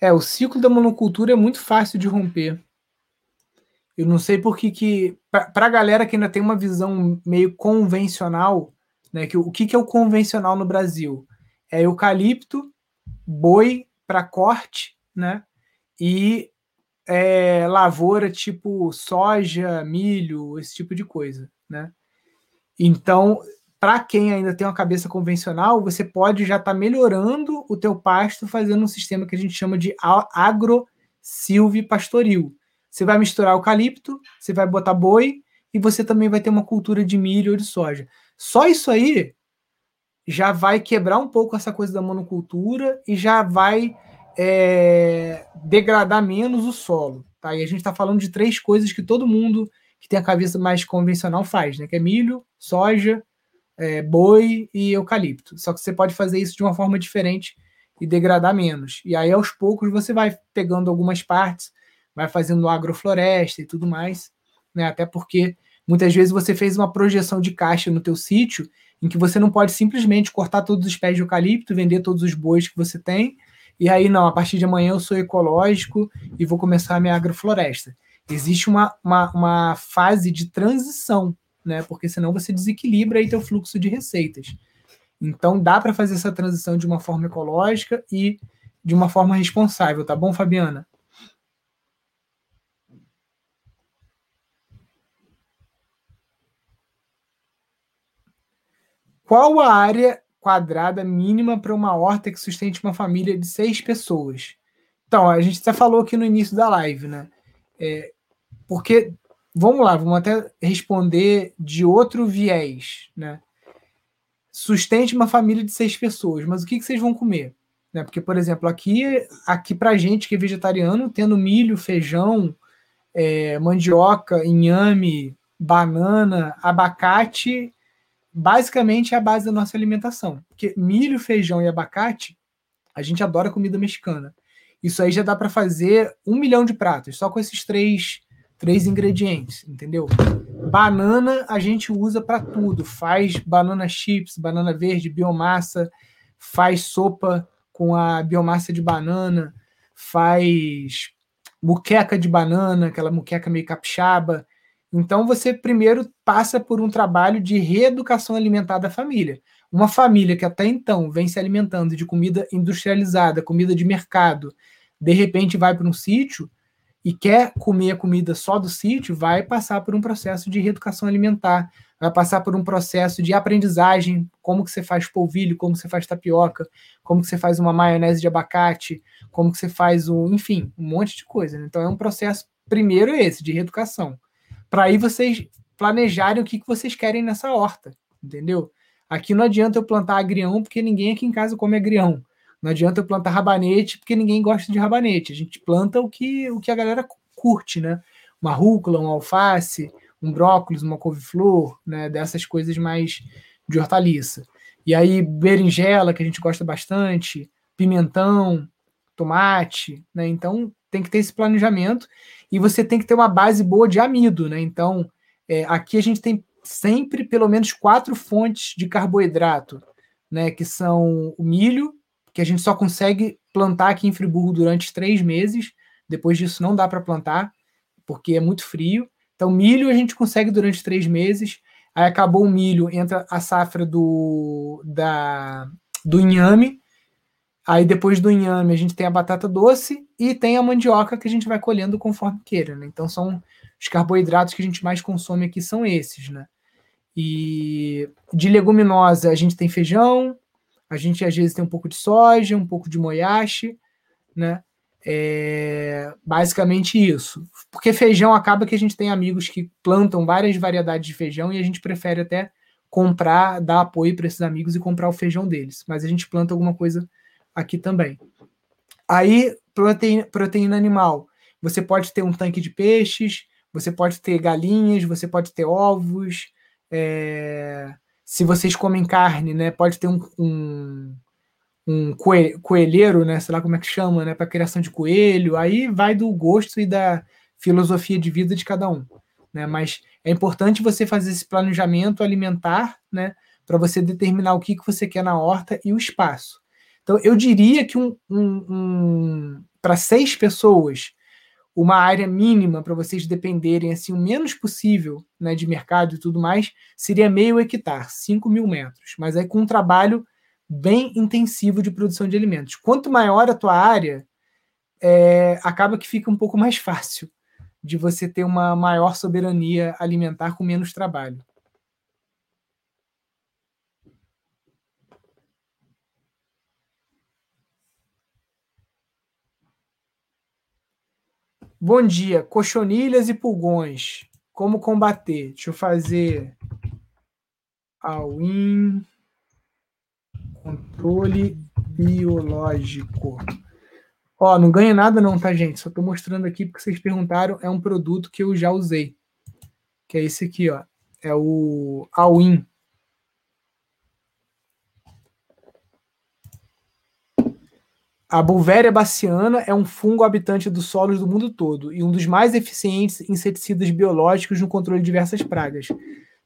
É, o ciclo da monocultura é muito fácil de romper. Eu não sei por que, que para a galera que ainda tem uma visão meio convencional, né, que o que, que é o convencional no Brasil? É eucalipto, boi para corte, né, e é, lavoura tipo soja, milho, esse tipo de coisa, né? Então, para quem ainda tem uma cabeça convencional, você pode já estar tá melhorando o teu pasto fazendo um sistema que a gente chama de agro-silvipastoril. Você vai misturar eucalipto, você vai botar boi e você também vai ter uma cultura de milho ou de soja. Só isso aí já vai quebrar um pouco essa coisa da monocultura e já vai é, degradar menos o solo. Tá? E a gente está falando de três coisas que todo mundo que tem a cabeça mais convencional faz, né? Que é milho, soja é, boi e eucalipto. Só que você pode fazer isso de uma forma diferente e degradar menos. E aí, aos poucos, você vai pegando algumas partes, vai fazendo agrofloresta e tudo mais, né? Até porque muitas vezes você fez uma projeção de caixa no teu sítio em que você não pode simplesmente cortar todos os pés de eucalipto, vender todos os bois que você tem, e aí, não, a partir de amanhã eu sou ecológico e vou começar a minha agrofloresta. Existe uma, uma, uma fase de transição né? Porque senão você desequilibra aí teu fluxo de receitas. Então dá para fazer essa transição de uma forma ecológica e de uma forma responsável, tá bom, Fabiana? Qual a área quadrada mínima para uma horta que sustente uma família de seis pessoas? Então, a gente até falou aqui no início da live, né? É, porque vamos lá, vamos até responder de outro viés, né? Sustente uma família de seis pessoas, mas o que, que vocês vão comer? Né? Porque, por exemplo, aqui, aqui para gente que é vegetariano, tendo milho, feijão, é, mandioca, inhame, banana, abacate, basicamente é a base da nossa alimentação. Porque milho, feijão e abacate, a gente adora comida mexicana. Isso aí já dá para fazer um milhão de pratos, só com esses três três ingredientes, entendeu? Banana a gente usa para tudo, faz banana chips, banana verde, biomassa, faz sopa com a biomassa de banana, faz muqueca de banana, aquela muqueca meio capixaba. Então você primeiro passa por um trabalho de reeducação alimentar da família. Uma família que até então vem se alimentando de comida industrializada, comida de mercado, de repente vai para um sítio, e quer comer a comida só do sítio, vai passar por um processo de reeducação alimentar, vai passar por um processo de aprendizagem, como que você faz polvilho, como você faz tapioca, como que você faz uma maionese de abacate, como que você faz um, enfim, um monte de coisa. Né? Então é um processo primeiro esse de reeducação, para aí vocês planejarem o que, que vocês querem nessa horta, entendeu? Aqui não adianta eu plantar agrião porque ninguém aqui em casa come agrião. Não adianta eu plantar rabanete, porque ninguém gosta de rabanete. A gente planta o que, o que a galera curte, né? Uma rúcula, um alface, um brócolis, uma couve-flor, né? Dessas coisas mais de hortaliça. E aí, berinjela, que a gente gosta bastante, pimentão, tomate, né? Então, tem que ter esse planejamento e você tem que ter uma base boa de amido, né? Então, é, aqui a gente tem sempre pelo menos quatro fontes de carboidrato, né? Que são o milho, que a gente só consegue plantar aqui em Friburgo durante três meses. Depois disso não dá para plantar, porque é muito frio. Então, milho a gente consegue durante três meses. Aí acabou o milho, entra a safra do, da, do inhame. Aí depois do inhame a gente tem a batata doce e tem a mandioca que a gente vai colhendo conforme queira. Né? Então são os carboidratos que a gente mais consome aqui são esses, né? E de leguminosa a gente tem feijão, a gente às vezes tem um pouco de soja, um pouco de moyashi, né? É basicamente isso. Porque feijão acaba que a gente tem amigos que plantam várias variedades de feijão e a gente prefere até comprar, dar apoio para esses amigos e comprar o feijão deles. Mas a gente planta alguma coisa aqui também. Aí, proteína, proteína animal. Você pode ter um tanque de peixes, você pode ter galinhas, você pode ter ovos, é, se vocês comem carne, né, pode ter um, um, um coelheiro, né, sei lá como é que chama, né, para criação de coelho, aí vai do gosto e da filosofia de vida de cada um, né, mas é importante você fazer esse planejamento alimentar, né, para você determinar o que, que você quer na horta e o espaço. Então, eu diria que um, um, um para seis pessoas, uma área mínima para vocês dependerem assim o menos possível né, de mercado e tudo mais, seria meio hectare, 5 mil metros. Mas aí com um trabalho bem intensivo de produção de alimentos. Quanto maior a tua área, é, acaba que fica um pouco mais fácil de você ter uma maior soberania alimentar com menos trabalho. Bom dia, cochonilhas e pulgões. Como combater? Deixa eu fazer all-in controle biológico. Ó, não ganha nada não, tá, gente? Só tô mostrando aqui porque vocês perguntaram, é um produto que eu já usei. Que é esse aqui, ó. É o All-in. A Bulvéria baciana é um fungo habitante dos solos do mundo todo e um dos mais eficientes inseticidas biológicos no controle de diversas pragas.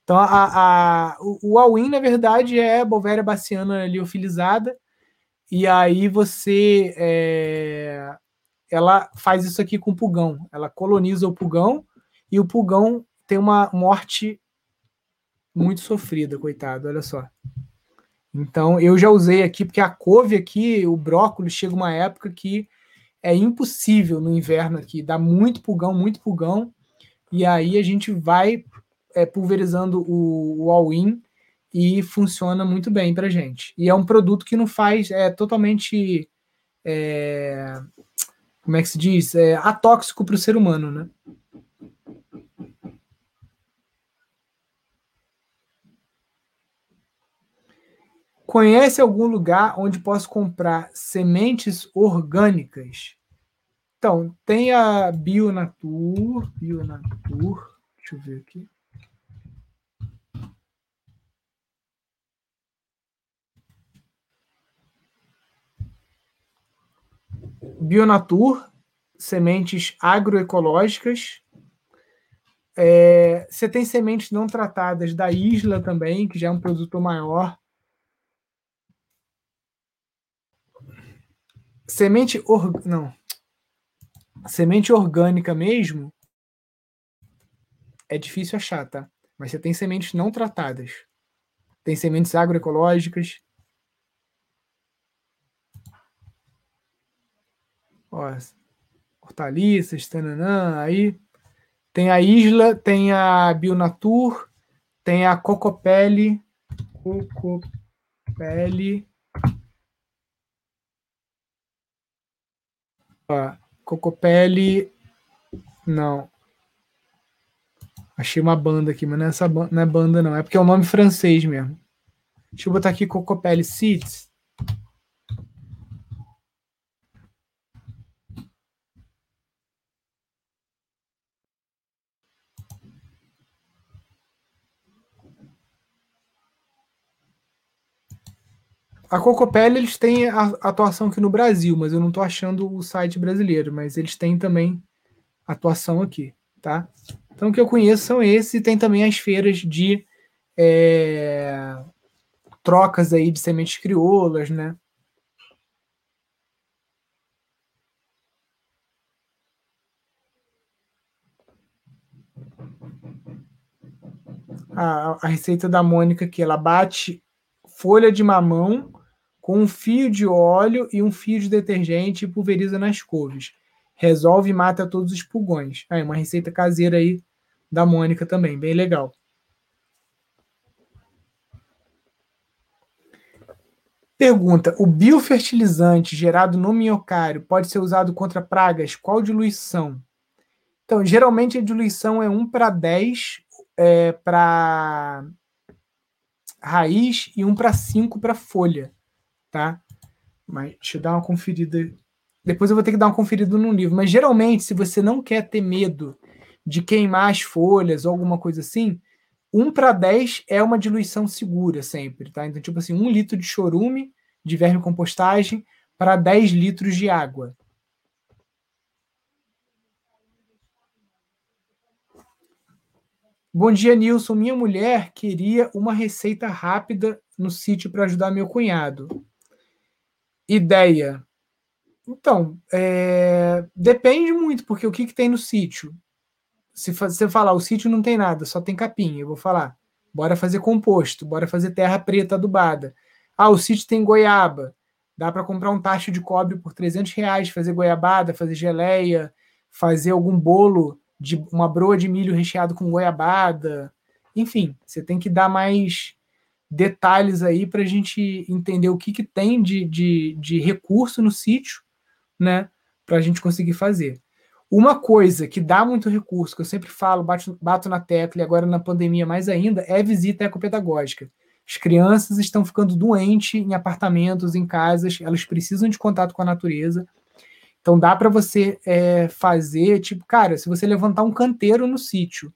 Então, a, a, o all-in, na verdade, é Bulvéria baciana liofilizada, e aí você. É, ela faz isso aqui com o pulgão. Ela coloniza o pulgão, e o pulgão tem uma morte muito sofrida, coitado, olha só. Então, eu já usei aqui, porque a couve aqui, o brócolis, chega uma época que é impossível no inverno aqui, dá muito pulgão, muito pulgão, e aí a gente vai é, pulverizando o, o all-in e funciona muito bem para gente. E é um produto que não faz, é totalmente, é, como é que se diz, é atóxico para o ser humano, né? Conhece algum lugar onde posso comprar sementes orgânicas? Então, tem a Bionatur, Bionatur, deixa eu ver aqui. Bionatur, sementes agroecológicas. É, você tem sementes não tratadas da Isla também, que já é um produto maior. Semente or... não. Semente orgânica mesmo é difícil achar, tá? Mas você tem sementes não tratadas. Tem sementes agroecológicas. Ó, hortaliças, tananã, aí tem a Isla, tem a Bionatur, tem a Cocopelli, Cocopelli Ó, Cocopelli. Não. Achei uma banda aqui, mas não é, essa não é banda, não. É porque é o um nome francês mesmo. Deixa eu botar aqui Cocopelli Seeds. A Cocopelli, eles têm a atuação aqui no Brasil, mas eu não estou achando o site brasileiro, mas eles têm também atuação aqui, tá? Então, o que eu conheço são esses, e tem também as feiras de é, trocas aí de sementes crioulas, né? A, a receita da Mônica que ela bate folha de mamão com um fio de óleo e um fio de detergente e pulveriza nas couves. Resolve e mata todos os pulgões. Aí, uma receita caseira aí da Mônica também, bem legal. Pergunta: o biofertilizante gerado no minhocário pode ser usado contra pragas? Qual diluição? Então, geralmente a diluição é 1 para 10 é, para raiz e 1 para 5 para folha tá? Mas eu dar uma conferida. Depois eu vou ter que dar uma conferida no livro. Mas geralmente, se você não quer ter medo de queimar as folhas ou alguma coisa assim, 1 para 10 é uma diluição segura sempre, tá? Então, tipo assim, 1 litro de chorume de verme compostagem para 10 litros de água. Bom dia, Nilson. Minha mulher queria uma receita rápida no sítio para ajudar meu cunhado. Ideia. Então, é... depende muito, porque o que, que tem no sítio? Se você falar, o sítio não tem nada, só tem capim, eu vou falar, bora fazer composto, bora fazer terra preta adubada. Ah, o sítio tem goiaba, dá para comprar um tacho de cobre por 300 reais, fazer goiabada, fazer geleia, fazer algum bolo de uma broa de milho recheado com goiabada. Enfim, você tem que dar mais detalhes aí para a gente entender o que, que tem de, de, de recurso no sítio, né? Para a gente conseguir fazer. Uma coisa que dá muito recurso, que eu sempre falo, bato, bato na tecla e agora na pandemia mais ainda, é visita ecopedagógica. As crianças estão ficando doentes em apartamentos, em casas, elas precisam de contato com a natureza. Então dá para você é, fazer, tipo, cara, se você levantar um canteiro no sítio,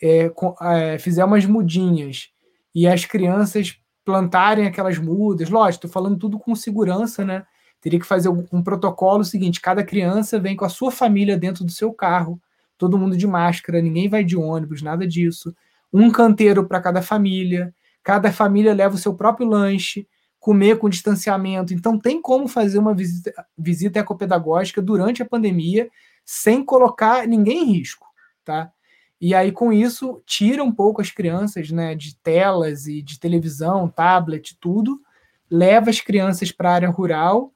é, é, fizer umas mudinhas e as crianças plantarem aquelas mudas, lógico, estou falando tudo com segurança, né? Teria que fazer um protocolo seguinte: cada criança vem com a sua família dentro do seu carro, todo mundo de máscara, ninguém vai de ônibus, nada disso. Um canteiro para cada família, cada família leva o seu próprio lanche, comer com distanciamento. Então, tem como fazer uma visita, visita ecopedagógica durante a pandemia sem colocar ninguém em risco, tá? E aí, com isso, tira um pouco as crianças né, de telas e de televisão, tablet, tudo, leva as crianças para a área rural,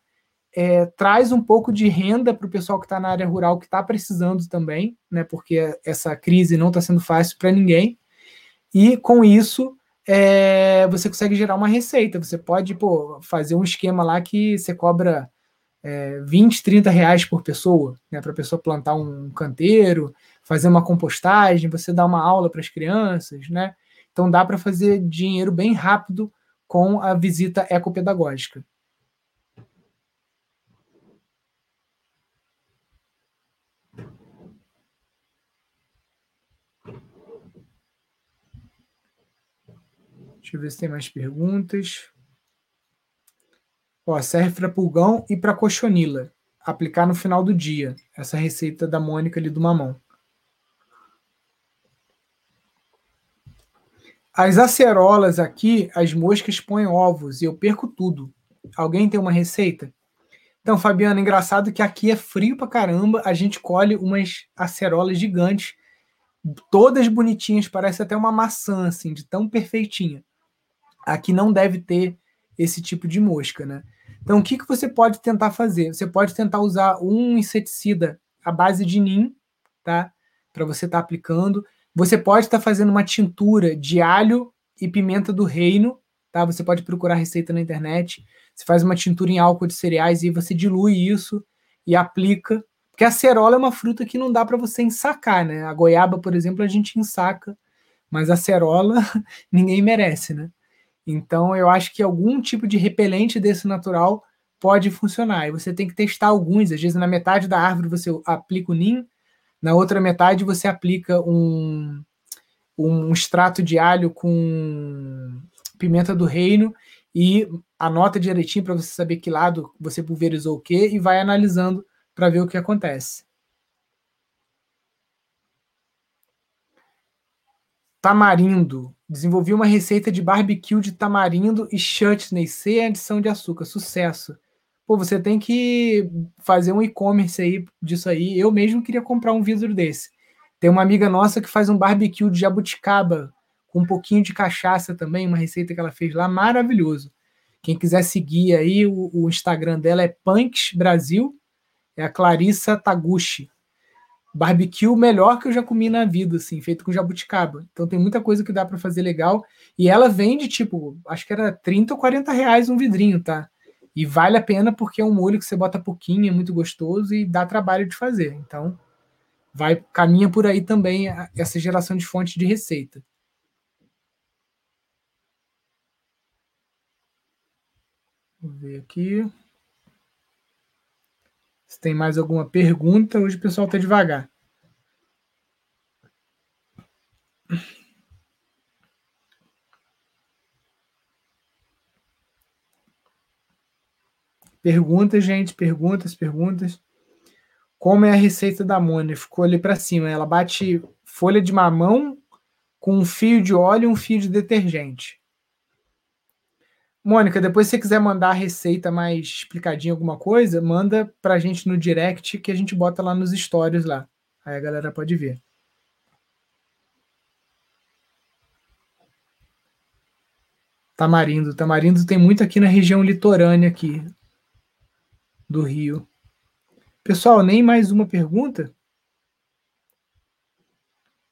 é, traz um pouco de renda para o pessoal que está na área rural, que está precisando também, né, porque essa crise não está sendo fácil para ninguém. E com isso, é, você consegue gerar uma receita. Você pode pô, fazer um esquema lá que você cobra é, 20, 30 reais por pessoa, né, para a pessoa plantar um canteiro, fazer uma compostagem, você dá uma aula para as crianças, né? Então dá para fazer dinheiro bem rápido com a visita ecopedagógica. Deixa eu ver se tem mais perguntas. Ó, serve para pulgão e para cochonila. Aplicar no final do dia. Essa receita da Mônica ali do mamão. As acerolas aqui, as moscas põem ovos e eu perco tudo. Alguém tem uma receita? Então, Fabiana, engraçado que aqui é frio pra caramba, a gente colhe umas acerolas gigantes, todas bonitinhas, parece até uma maçã, assim, de tão perfeitinha. Aqui não deve ter esse tipo de mosca, né? Então, o que, que você pode tentar fazer? Você pode tentar usar um inseticida à base de NIM, tá? Para você estar tá aplicando. Você pode estar tá fazendo uma tintura de alho e pimenta do reino, tá? Você pode procurar receita na internet. Você faz uma tintura em álcool de cereais e você dilui isso e aplica. Porque a cerola é uma fruta que não dá para você ensacar, né? A goiaba, por exemplo, a gente ensaca, mas a cerola [LAUGHS] ninguém merece, né? Então eu acho que algum tipo de repelente desse natural pode funcionar. E você tem que testar alguns. Às vezes na metade da árvore você aplica o NIM, na outra metade você aplica um, um extrato de alho com pimenta do reino e anota direitinho para você saber que lado você pulverizou o que e vai analisando para ver o que acontece. Tamarindo. Desenvolvi uma receita de barbecue de tamarindo e chutney sem adição de açúcar. Sucesso pô, você tem que fazer um e-commerce aí disso aí. Eu mesmo queria comprar um vidro desse. Tem uma amiga nossa que faz um barbecue de jabuticaba com um pouquinho de cachaça também, uma receita que ela fez lá, maravilhoso. Quem quiser seguir aí, o, o Instagram dela é Punks Brasil, é a Clarissa Taguchi. Barbecue melhor que eu já comi na vida, assim, feito com jabuticaba. Então tem muita coisa que dá para fazer legal. E ela vende, tipo, acho que era 30 ou 40 reais um vidrinho, tá? E vale a pena porque é um molho que você bota pouquinho, é muito gostoso e dá trabalho de fazer. Então, vai caminha por aí também essa geração de fonte de receita. Vou ver aqui. Se tem mais alguma pergunta, hoje o pessoal está devagar. Perguntas, gente, perguntas, perguntas. Como é a receita da Mônica? Ficou ali para cima. Ela bate folha de mamão com um fio de óleo e um fio de detergente. Mônica, depois se você quiser mandar a receita mais explicadinha, alguma coisa, manda pra gente no direct que a gente bota lá nos stories lá. Aí a galera pode ver. Tamarindo. Tamarindo tem muito aqui na região litorânea aqui do Rio. Pessoal, nem mais uma pergunta?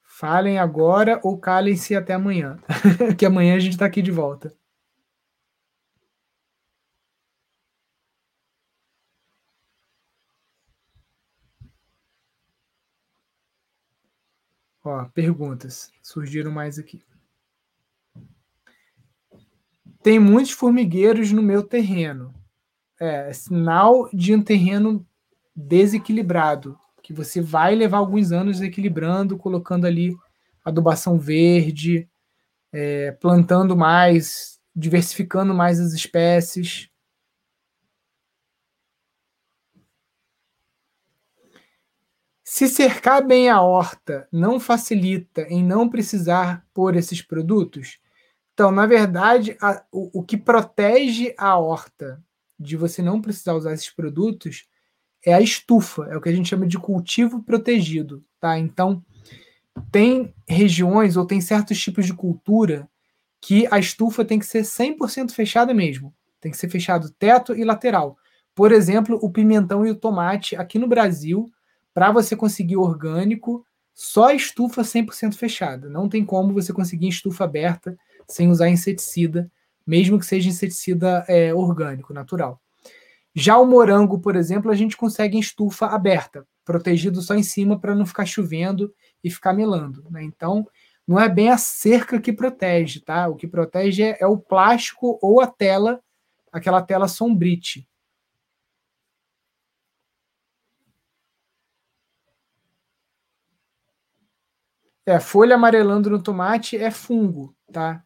Falem agora ou calem-se até amanhã. [LAUGHS] que amanhã a gente está aqui de volta. Ó, perguntas. Surgiram mais aqui. Tem muitos formigueiros no meu terreno. É, sinal de um terreno desequilibrado, que você vai levar alguns anos equilibrando, colocando ali adubação verde, é, plantando mais, diversificando mais as espécies. Se cercar bem a horta não facilita em não precisar pôr esses produtos, então, na verdade, a, o, o que protege a horta de você não precisar usar esses produtos é a estufa, é o que a gente chama de cultivo protegido, tá? Então, tem regiões ou tem certos tipos de cultura que a estufa tem que ser 100% fechada mesmo. Tem que ser fechado teto e lateral. Por exemplo, o pimentão e o tomate aqui no Brasil, para você conseguir orgânico, só estufa 100% fechada. Não tem como você conseguir estufa aberta sem usar inseticida, mesmo que seja inseticida é, orgânico, natural. Já o morango, por exemplo, a gente consegue em estufa aberta, protegido só em cima para não ficar chovendo e ficar melando. Né? Então, não é bem a cerca que protege, tá? O que protege é, é o plástico ou a tela, aquela tela sombrite. É, folha amarelando no tomate é fungo, tá?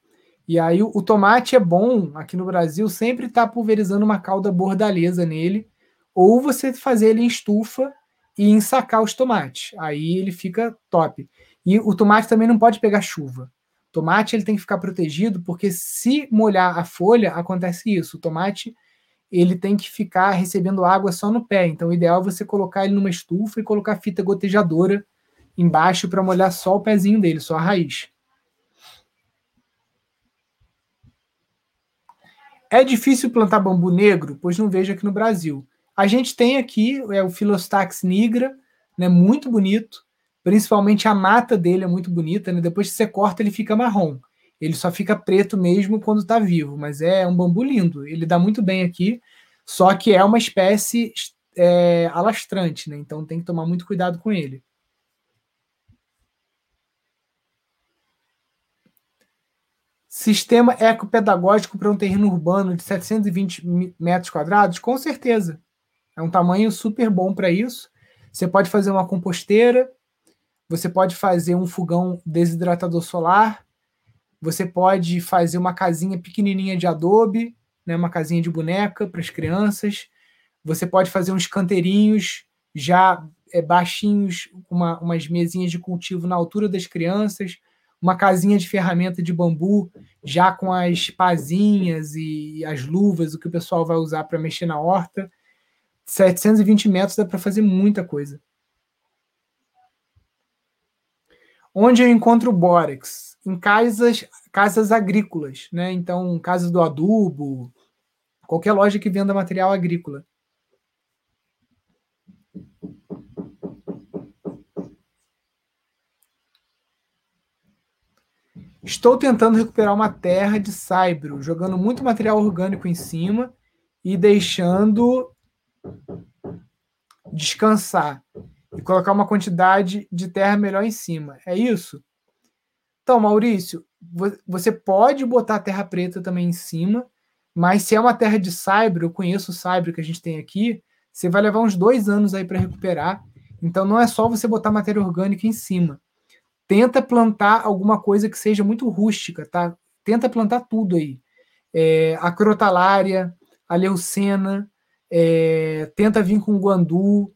E aí o, tomate é bom, aqui no Brasil, sempre está pulverizando uma calda bordaleza nele, ou você fazer ele em estufa e ensacar os tomates. Aí ele fica top. E o tomate também não pode pegar chuva. Tomate ele tem que ficar protegido, porque se molhar a folha, acontece isso. O tomate ele tem que ficar recebendo água só no pé. Então, o ideal é você colocar ele numa estufa e colocar fita gotejadora embaixo para molhar só o pezinho dele, só a raiz. É difícil plantar bambu negro, pois não vejo aqui no Brasil. A gente tem aqui é o Philostax nigra, né, muito bonito, principalmente a mata dele é muito bonita, né? Depois que você corta ele fica marrom. Ele só fica preto mesmo quando está vivo, mas é um bambu lindo. Ele dá muito bem aqui, só que é uma espécie é, alastrante, né? Então tem que tomar muito cuidado com ele. Sistema ecopedagógico para um terreno urbano de 720 metros quadrados? Com certeza. É um tamanho super bom para isso. Você pode fazer uma composteira, você pode fazer um fogão desidratador solar, você pode fazer uma casinha pequenininha de adobe, né, uma casinha de boneca para as crianças. Você pode fazer uns canteirinhos já é, baixinhos, uma, umas mesinhas de cultivo na altura das crianças uma casinha de ferramenta de bambu, já com as pazinhas e as luvas, o que o pessoal vai usar para mexer na horta. 720 metros dá para fazer muita coisa. Onde eu encontro bórax? Em casas, casas agrícolas, né? Então, casas do adubo, qualquer loja que venda material agrícola. Estou tentando recuperar uma terra de saibro, jogando muito material orgânico em cima e deixando descansar e colocar uma quantidade de terra melhor em cima. É isso? Então, Maurício, você pode botar terra preta também em cima, mas se é uma terra de saibro, eu conheço o saibro que a gente tem aqui, você vai levar uns dois anos aí para recuperar. Então, não é só você botar matéria orgânica em cima tenta plantar alguma coisa que seja muito rústica, tá? Tenta plantar tudo aí. É, a crotalária, a leucena, é, tenta vir com guandu,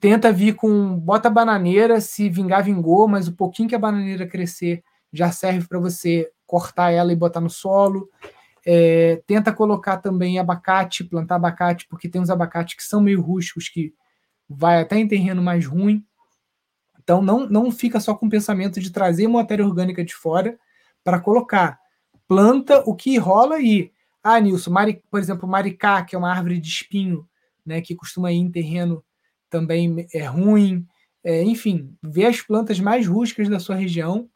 tenta vir com. Bota bananeira, se vingar, vingou, mas o pouquinho que a bananeira crescer já serve para você cortar ela e botar no solo. É, tenta colocar também abacate, plantar abacate, porque tem uns abacates que são meio rústicos, que vai até em terreno mais ruim. Então não, não fica só com o pensamento de trazer matéria orgânica de fora para colocar. Planta o que rola aí. Ah, Nilson, mari, por exemplo, maricá, que é uma árvore de espinho, né, que costuma ir em terreno também é ruim. É, enfim, vê as plantas mais rústicas da sua região,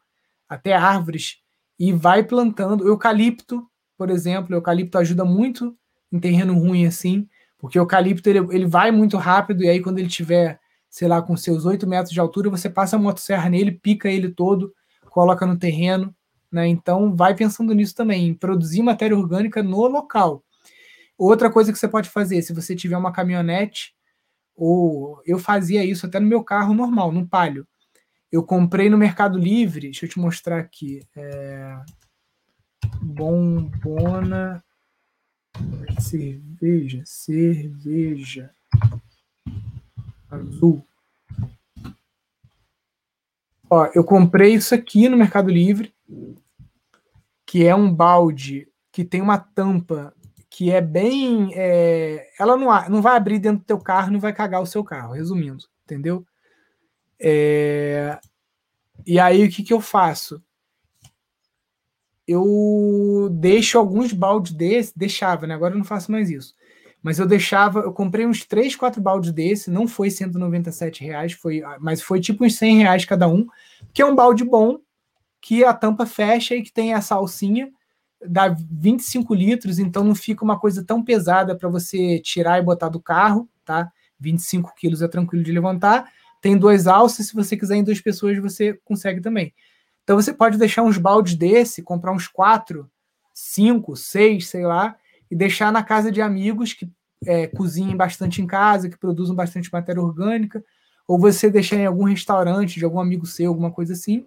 até árvores, e vai plantando. Eucalipto, por exemplo, eucalipto ajuda muito em terreno ruim assim, porque o eucalipto ele, ele vai muito rápido, e aí quando ele tiver, sei lá, com seus 8 metros de altura, você passa a motosserra nele, pica ele todo, coloca no terreno, né? Então vai pensando nisso também, em produzir matéria orgânica no local. Outra coisa que você pode fazer, se você tiver uma caminhonete, ou eu fazia isso até no meu carro normal, no Palio. Eu comprei no Mercado Livre, deixa eu te mostrar aqui. É... Bombona cerveja, cerveja azul. Ó, eu comprei isso aqui no Mercado Livre, que é um balde que tem uma tampa que é bem. É, ela não, não vai abrir dentro do teu carro, não vai cagar o seu carro, resumindo, entendeu? É, e aí o que, que eu faço? Eu deixo alguns baldes desse, deixava, né? Agora eu não faço mais isso. Mas eu deixava, eu comprei uns 3, 4 baldes desse, não foi 197 reais, foi, mas foi tipo uns 100 reais cada um, que é um balde bom, que a tampa fecha e que tem essa alcinha, dá 25 litros, então não fica uma coisa tão pesada para você tirar e botar do carro, tá? 25 quilos é tranquilo de levantar. Tem duas alças, se você quiser em duas pessoas, você consegue também. Então você pode deixar uns baldes desse, comprar uns quatro, cinco, seis, sei lá, e deixar na casa de amigos que é, cozinhem bastante em casa, que produzam bastante matéria orgânica, ou você deixar em algum restaurante de algum amigo seu, alguma coisa assim,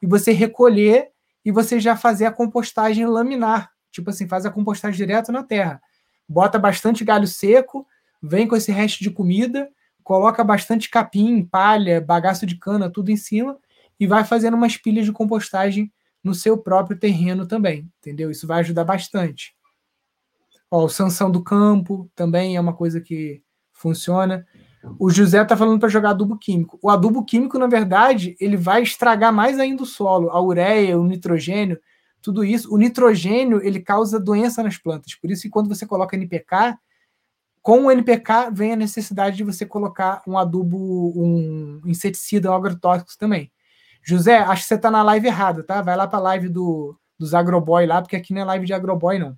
e você recolher e você já fazer a compostagem laminar. Tipo assim, faz a compostagem direto na terra. Bota bastante galho seco, vem com esse resto de comida, coloca bastante capim, palha, bagaço de cana, tudo em cima, e vai fazendo umas pilhas de compostagem no seu próprio terreno também, entendeu? Isso vai ajudar bastante. Ó, o sanção do campo também é uma coisa que funciona. O José está falando para jogar adubo químico. O adubo químico, na verdade, ele vai estragar mais ainda o solo, a ureia, o nitrogênio, tudo isso. O nitrogênio ele causa doença nas plantas. Por isso que quando você coloca NPK, com o NPK vem a necessidade de você colocar um adubo, um inseticida, um agrotóxico também. José, acho que você está na live errada, tá? Vai lá para a live do, dos agroboy lá, porque aqui não é live de agroboy, não.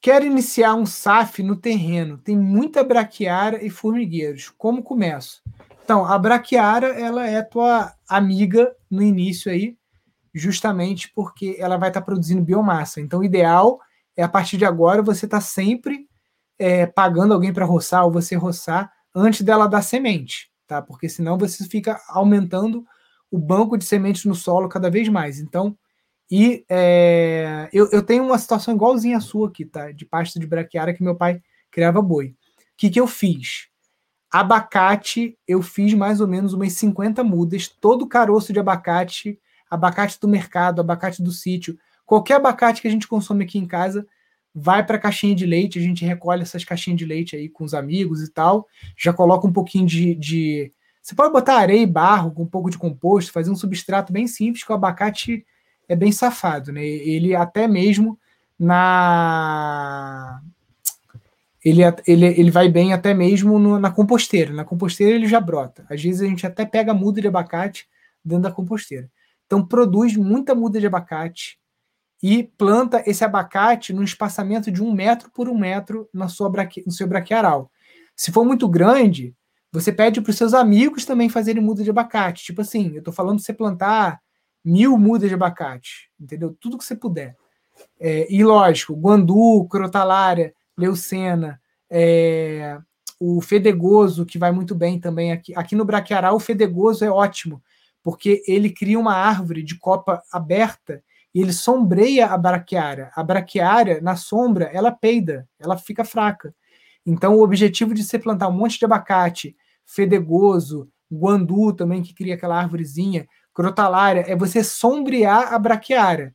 Quero iniciar um SAF no terreno. Tem muita braquiária e formigueiros. Como começo? Então, a braquiária, ela é tua amiga no início aí, justamente porque ela vai estar tá produzindo biomassa. Então, o ideal é, a partir de agora, você estar tá sempre é, pagando alguém para roçar ou você roçar antes dela dar semente, tá? Porque senão você fica aumentando o banco de sementes no solo cada vez mais. Então, e é, eu, eu, tenho uma situação igualzinha à sua aqui, tá? De pasta de braquiária que meu pai criava boi. O que, que eu fiz? Abacate, eu fiz mais ou menos umas 50 mudas, todo caroço de abacate, abacate do mercado, abacate do sítio, qualquer abacate que a gente consome aqui em casa, vai para caixinha de leite, a gente recolhe essas caixinhas de leite aí com os amigos e tal, já coloca um pouquinho de, de... Você pode botar areia e barro com um pouco de composto, fazer um substrato bem simples que o abacate é bem safado, né? Ele até mesmo na ele, ele, ele vai bem até mesmo no, na composteira. Na composteira ele já brota. Às vezes a gente até pega muda de abacate dentro da composteira. Então produz muita muda de abacate e planta esse abacate num espaçamento de um metro por um metro na sua braque, no seu braquiaral. Se for muito grande, você pede para os seus amigos também fazerem muda de abacate. Tipo assim, eu estou falando de você plantar mil mudas de abacate, entendeu? Tudo que você puder. É, e lógico, guandu, crotalária, leucena, é, o fedegoso, que vai muito bem também aqui. Aqui no braquiaral, o fedegoso é ótimo, porque ele cria uma árvore de copa aberta e ele sombreia a braquiária. A braquiária, na sombra, ela peida, ela fica fraca. Então, o objetivo de você plantar um monte de abacate, fedegoso, guandu também, que cria aquela árvorezinha, crotalária é você sombrear a braquiária.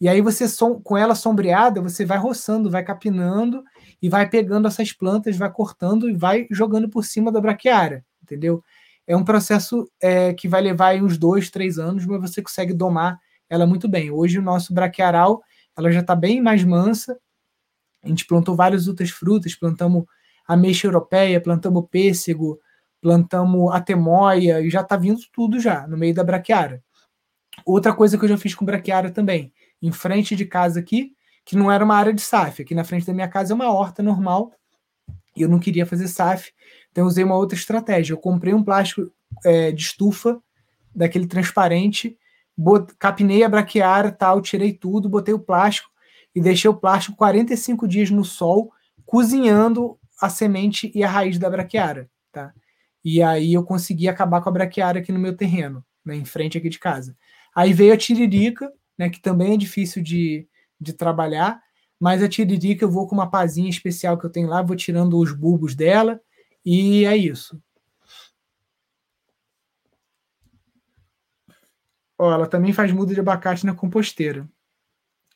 E aí você com ela sombreada, você vai roçando, vai capinando e vai pegando essas plantas, vai cortando e vai jogando por cima da braquiária, entendeu? É um processo é, que vai levar uns dois, três anos, mas você consegue domar ela muito bem. Hoje o nosso braquiaral ela já está bem mais mansa. A gente plantou várias outras frutas, plantamos ameixa europeia, plantamos pêssego, plantamos atemoia e já está vindo tudo já no meio da braquiária. Outra coisa que eu já fiz com braquiária também, em frente de casa aqui, que não era uma área de SAF. Aqui na frente da minha casa é uma horta normal e eu não queria fazer SAF, então eu usei uma outra estratégia. Eu comprei um plástico é, de estufa, daquele transparente, bot, capinei a braquiária, tal, tirei tudo, botei o plástico e deixei o plástico 45 dias no sol, cozinhando a semente e a raiz da braquiária, tá? E aí eu consegui acabar com a braquiária aqui no meu terreno, né, em frente aqui de casa. Aí veio a tiririca, né, que também é difícil de, de trabalhar, mas a tiririca eu vou com uma pazinha especial que eu tenho lá, vou tirando os bulbos dela e é isso. Ó, ela também faz muda de abacate na composteira.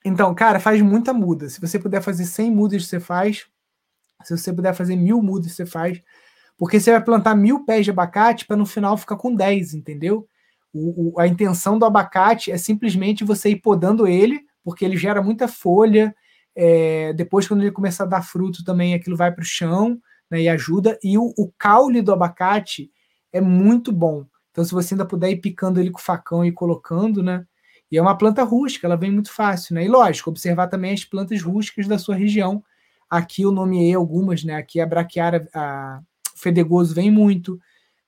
Então, cara, faz muita muda. Se você puder fazer 100 mudas, você faz. Se você puder fazer mil mudas, você faz. Porque você vai plantar mil pés de abacate para no final ficar com 10, entendeu? O, o, a intenção do abacate é simplesmente você ir podando ele, porque ele gera muita folha. É, depois, quando ele começar a dar fruto, também aquilo vai para o chão né, e ajuda. E o, o caule do abacate é muito bom. Então, se você ainda puder ir picando ele com o facão e colocando, né? E é uma planta rústica, ela vem muito fácil, né? E lógico, observar também as plantas rústicas da sua região. Aqui eu nomeei algumas, né? Aqui a braquiária, a fedegoso vem muito,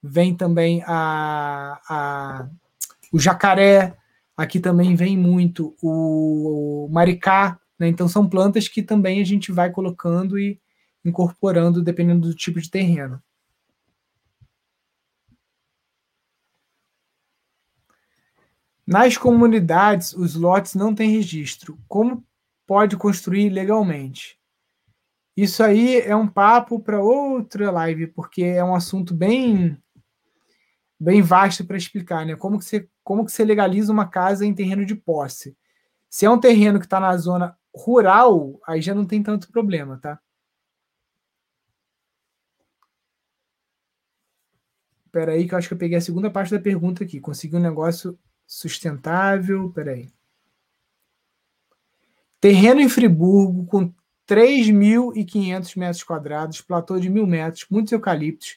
vem também a, a o jacaré, aqui também vem muito o, o maricá, né? Então são plantas que também a gente vai colocando e incorporando dependendo do tipo de terreno. Nas comunidades, os lotes não têm registro. Como pode construir legalmente? Isso aí é um papo para outra live, porque é um assunto bem bem vasto para explicar, né? Como que, você, como que você legaliza uma casa em terreno de posse? Se é um terreno que está na zona rural, aí já não tem tanto problema, tá? Espera aí que eu acho que eu peguei a segunda parte da pergunta aqui. Consegui um negócio sustentável. Peraí. Terreno em Friburgo com 3.500 metros quadrados, platô de mil metros, muitos eucaliptos.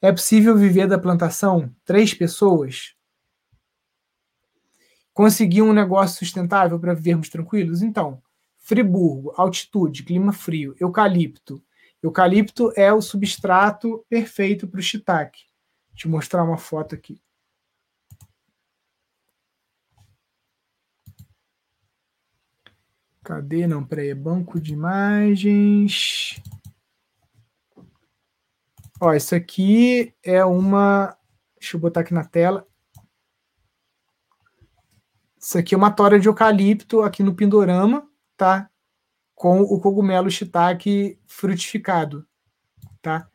É possível viver da plantação? Três pessoas? Conseguir um negócio sustentável para vivermos tranquilos? Então, Friburgo, altitude, clima frio, eucalipto. Eucalipto é o substrato perfeito para o shiitake. Deixa eu mostrar uma foto aqui. Cadê? Não, peraí. É banco de imagens. Ó, isso aqui é uma. Deixa eu botar aqui na tela. Isso aqui é uma tora de eucalipto aqui no Pindorama, tá? Com o cogumelo shiitake frutificado, tá?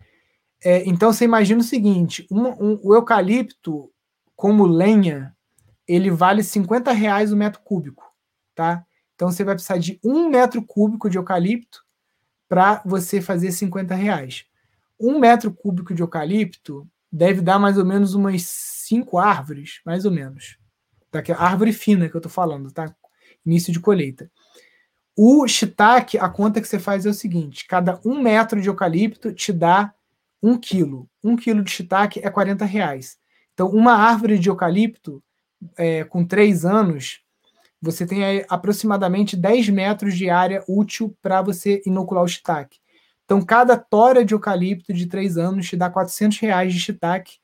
É, então você imagina o seguinte: um, um, o eucalipto, como lenha, ele vale 50 reais o metro cúbico, tá? Então você vai precisar de um metro cúbico de eucalipto para você fazer 50 reais. Um metro cúbico de eucalipto deve dar mais ou menos umas cinco árvores, mais ou menos. Tá? Que é árvore fina que eu estou falando, tá? Início de colheita. O shiitake, a conta que você faz é o seguinte: cada um metro de eucalipto te dá um quilo. Um quilo de shiitake é 40 reais. Então, uma árvore de eucalipto é, com três anos você tem aproximadamente 10 metros de área útil para você inocular o shiitake. Então, cada tora de eucalipto de 3 anos te dá 400 reais de shiitake.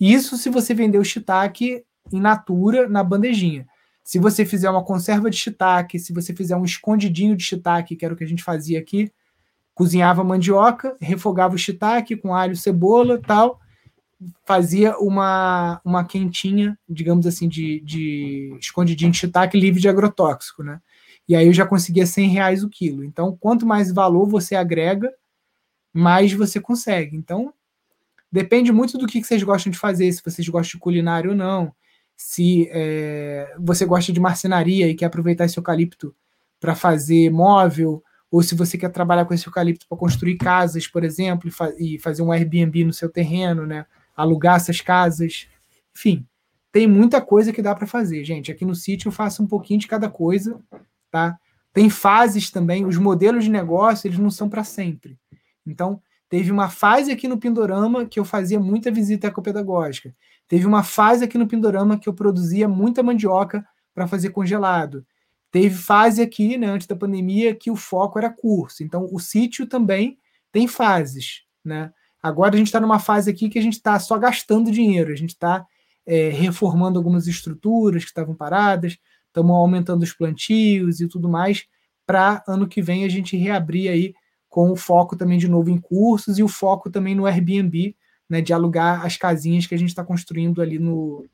Isso se você vender o shiitake in natura na bandejinha. Se você fizer uma conserva de shiitake, se você fizer um escondidinho de shiitake, que era o que a gente fazia aqui, cozinhava mandioca, refogava o shiitake com alho, cebola tal, fazia uma, uma quentinha, digamos assim, de, de escondidinho de shiitake livre de agrotóxico, né? E aí eu já conseguia 100 reais o quilo. Então, quanto mais valor você agrega, mais você consegue. Então, depende muito do que vocês gostam de fazer, se vocês gostam de culinária ou não. se é, você gosta de marcenaria e quer aproveitar esse eucalipto para fazer móvel, ou se você quer trabalhar com esse eucalipto para construir casas, por exemplo, e, fa e, fazer um Airbnb no seu terreno, né? Alugar essas casas. Enfim, tem muita coisa que dá para fazer, gente. Aqui no sítio eu faço um pouquinho de cada coisa, tá? Tem fases também, os modelos de negócio, eles não são para sempre. Então, teve uma fase aqui no Pindorama que eu fazia muita visita ecopedagógica. Teve uma fase aqui no Pindorama que eu produzia muita mandioca para fazer congelado. Teve fase aqui, né, antes da pandemia, que o foco era curso. Então, o sítio também tem fases, né? Agora a gente está numa fase aqui que a gente está só gastando dinheiro, a gente está é, reformando algumas estruturas que estavam paradas, estamos aumentando os plantios e tudo mais, para ano que vem a gente reabrir aí com o foco também de novo em cursos e o foco também no Airbnb, né, de alugar as casinhas que a gente está construindo ali no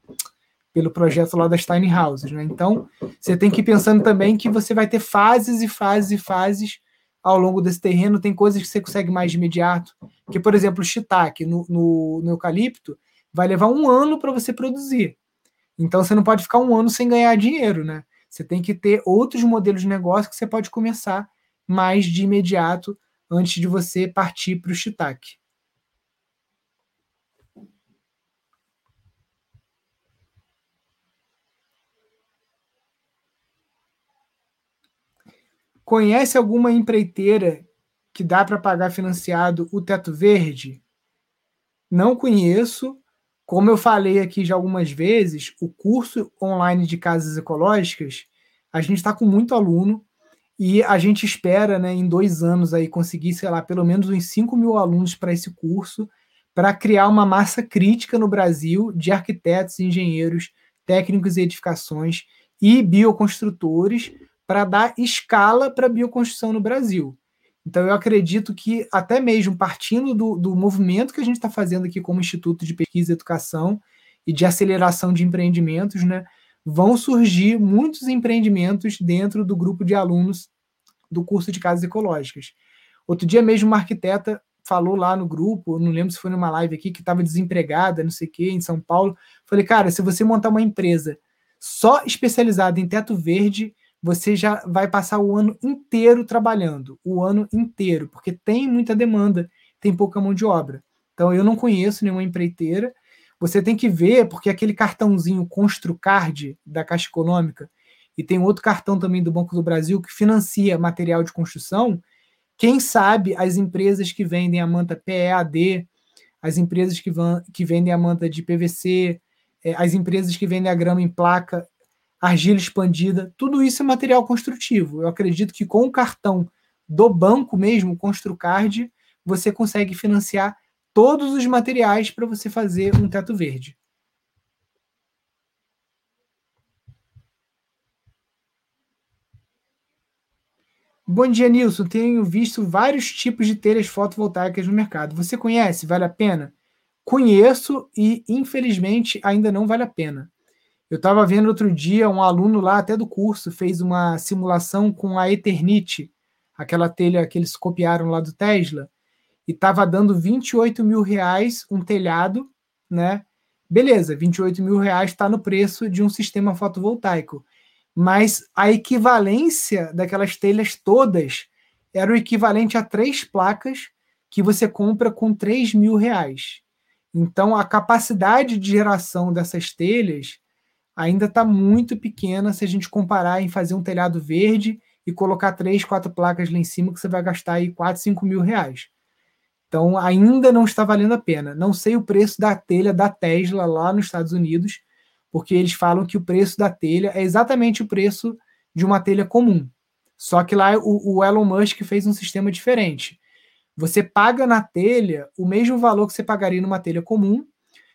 pelo projeto lá das tiny houses, né? Então você tem que ir pensando também que você vai ter fases e fases e fases ao longo desse terreno. Tem coisas que você consegue mais de imediato, que por exemplo o shiitake no, no, no eucalipto vai levar um ano para você produzir. Então você não pode ficar um ano sem ganhar dinheiro, né? Você tem que ter outros modelos de negócio que você pode começar mais de imediato antes de você partir para o shiitake. Conhece alguma empreiteira que dá para pagar financiado o teto verde? Não conheço. Como eu falei aqui já algumas vezes, o curso online de casas ecológicas, a gente está com muito aluno e a gente espera, né, em dois anos aí conseguir, sei lá, pelo menos uns 5 mil alunos para esse curso, para criar uma massa crítica no Brasil de arquitetos, engenheiros, técnicos e edificações e bioconstrutores para dar escala para a bioconstrução no Brasil. Então, eu acredito que, até mesmo partindo do, do movimento que a gente está fazendo aqui como Instituto de Pesquisa e Educação e de aceleração de empreendimentos, né, vão surgir muitos empreendimentos dentro do grupo de alunos do curso de Casas Ecológicas. Outro dia mesmo, uma arquiteta falou lá no grupo, não lembro se foi numa live aqui, que estava desempregada, não sei o quê, em São Paulo. Falei, cara, se você montar uma empresa só especializada em teto verde, você já vai passar o ano inteiro trabalhando, o ano inteiro, porque tem muita demanda, tem pouca mão de obra. Então eu não conheço nenhuma empreiteira. Você tem que ver, porque aquele cartãozinho Construcard da Caixa Econômica e tem outro cartão também do Banco do Brasil que financia material de construção. Quem sabe as empresas que vendem a manta PEAD, as empresas que, que vendem a manta de PVC, é, as empresas que vendem a grama em placa argila expandida, tudo isso é material construtivo. Eu acredito que com o cartão do banco mesmo, Construcard, você consegue financiar todos os materiais para você fazer um teto verde. Bom dia, Nilson. Tenho visto vários tipos de telhas fotovoltaicas no mercado. Você conhece? Vale a pena? Conheço e, infelizmente, ainda não vale a pena. Eu estava vendo outro dia um aluno lá, até do curso, fez uma simulação com a Eternit, aquela telha que eles copiaram lá do Tesla, e estava dando 28 mil reais um telhado, né? Beleza, 28 mil reais está no preço de um sistema fotovoltaico. Mas a equivalência daquelas telhas todas era o equivalente a três placas que você compra com 3 mil reais. Então, a capacidade de geração dessas telhas ainda está muito pequena se a gente comparar em fazer um telhado verde e colocar três, quatro placas lá em cima, que você vai gastar aí 4, 5 mil reais. Então, ainda não está valendo a pena. Não sei o preço da telha da Tesla lá nos Estados Unidos, porque eles falam que o preço da telha é exatamente o preço de uma telha comum. Só que lá o, o Elon Musk fez um sistema diferente. Você paga na telha o mesmo valor que você pagaria numa telha comum,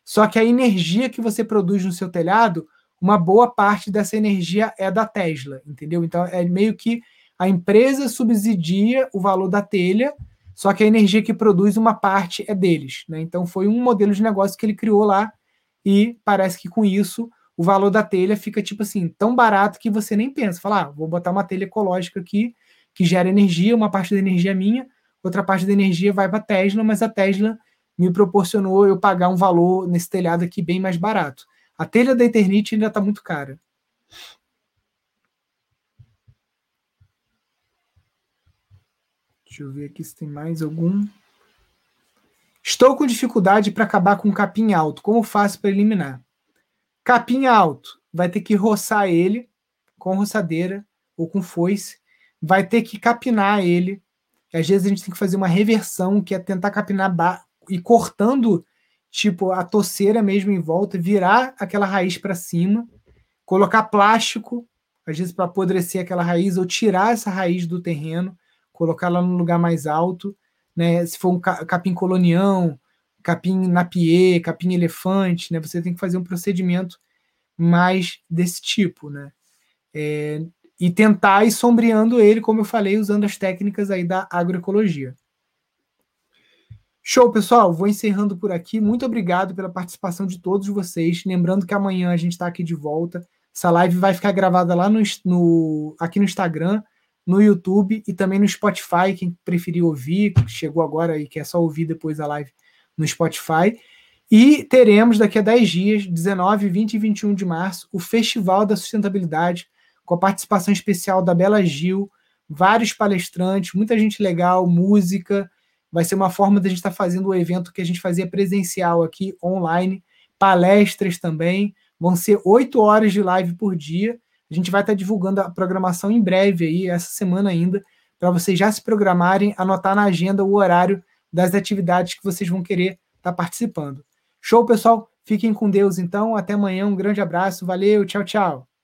só que a energia que você produz no seu telhado uma boa parte dessa energia é da Tesla, entendeu? Então é meio que a empresa subsidia o valor da telha, só que a energia que produz uma parte é deles, né? Então foi um modelo de negócio que ele criou lá e parece que com isso o valor da telha fica tipo assim, tão barato que você nem pensa, fala, ah, vou botar uma telha ecológica aqui que gera energia, uma parte da energia é minha, outra parte da energia vai para a Tesla, mas a Tesla me proporcionou eu pagar um valor nesse telhado aqui bem mais barato. A telha da Eternite ainda está muito cara. Deixa eu ver aqui se tem mais algum. Estou com dificuldade para acabar com capim alto. Como faço para eliminar? Capim alto, vai ter que roçar ele com roçadeira ou com foice. Vai ter que capinar ele. Às vezes a gente tem que fazer uma reversão, que é tentar capinar e cortando tipo a toceira mesmo em volta, virar aquela raiz para cima, colocar plástico, às vezes para apodrecer aquela raiz ou tirar essa raiz do terreno, colocar lá no lugar mais alto, né? Se for um capim colonião, capim napier, capim elefante, né? Você tem que fazer um procedimento mais desse tipo, né? É, e tentar ir sombreando ele, como eu falei, usando as técnicas aí da agroecologia. Show, pessoal. Vou encerrando por aqui. Muito obrigado pela participação de todos vocês. Lembrando que amanhã a gente está aqui de volta. Essa live vai ficar gravada lá no, no, aqui no Instagram, no YouTube e também no Spotify. Quem preferir ouvir, chegou agora e quer só ouvir depois a live no Spotify. E teremos daqui a 10 dias, 19, 20 e 21 de março, o Festival da Sustentabilidade, com a participação especial da Bela Gil, vários palestrantes, muita gente legal, música vai ser uma forma de a gente estar tá fazendo o evento que a gente fazia presencial aqui, online, palestras também. Vão ser oito horas de live por dia. A gente vai estar tá divulgando a programação em breve aí, essa semana ainda, para vocês já se programarem, anotar na agenda o horário das atividades que vocês vão querer estar tá participando. Show, pessoal? Fiquem com Deus, então. Até amanhã. Um grande abraço. Valeu. Tchau, tchau.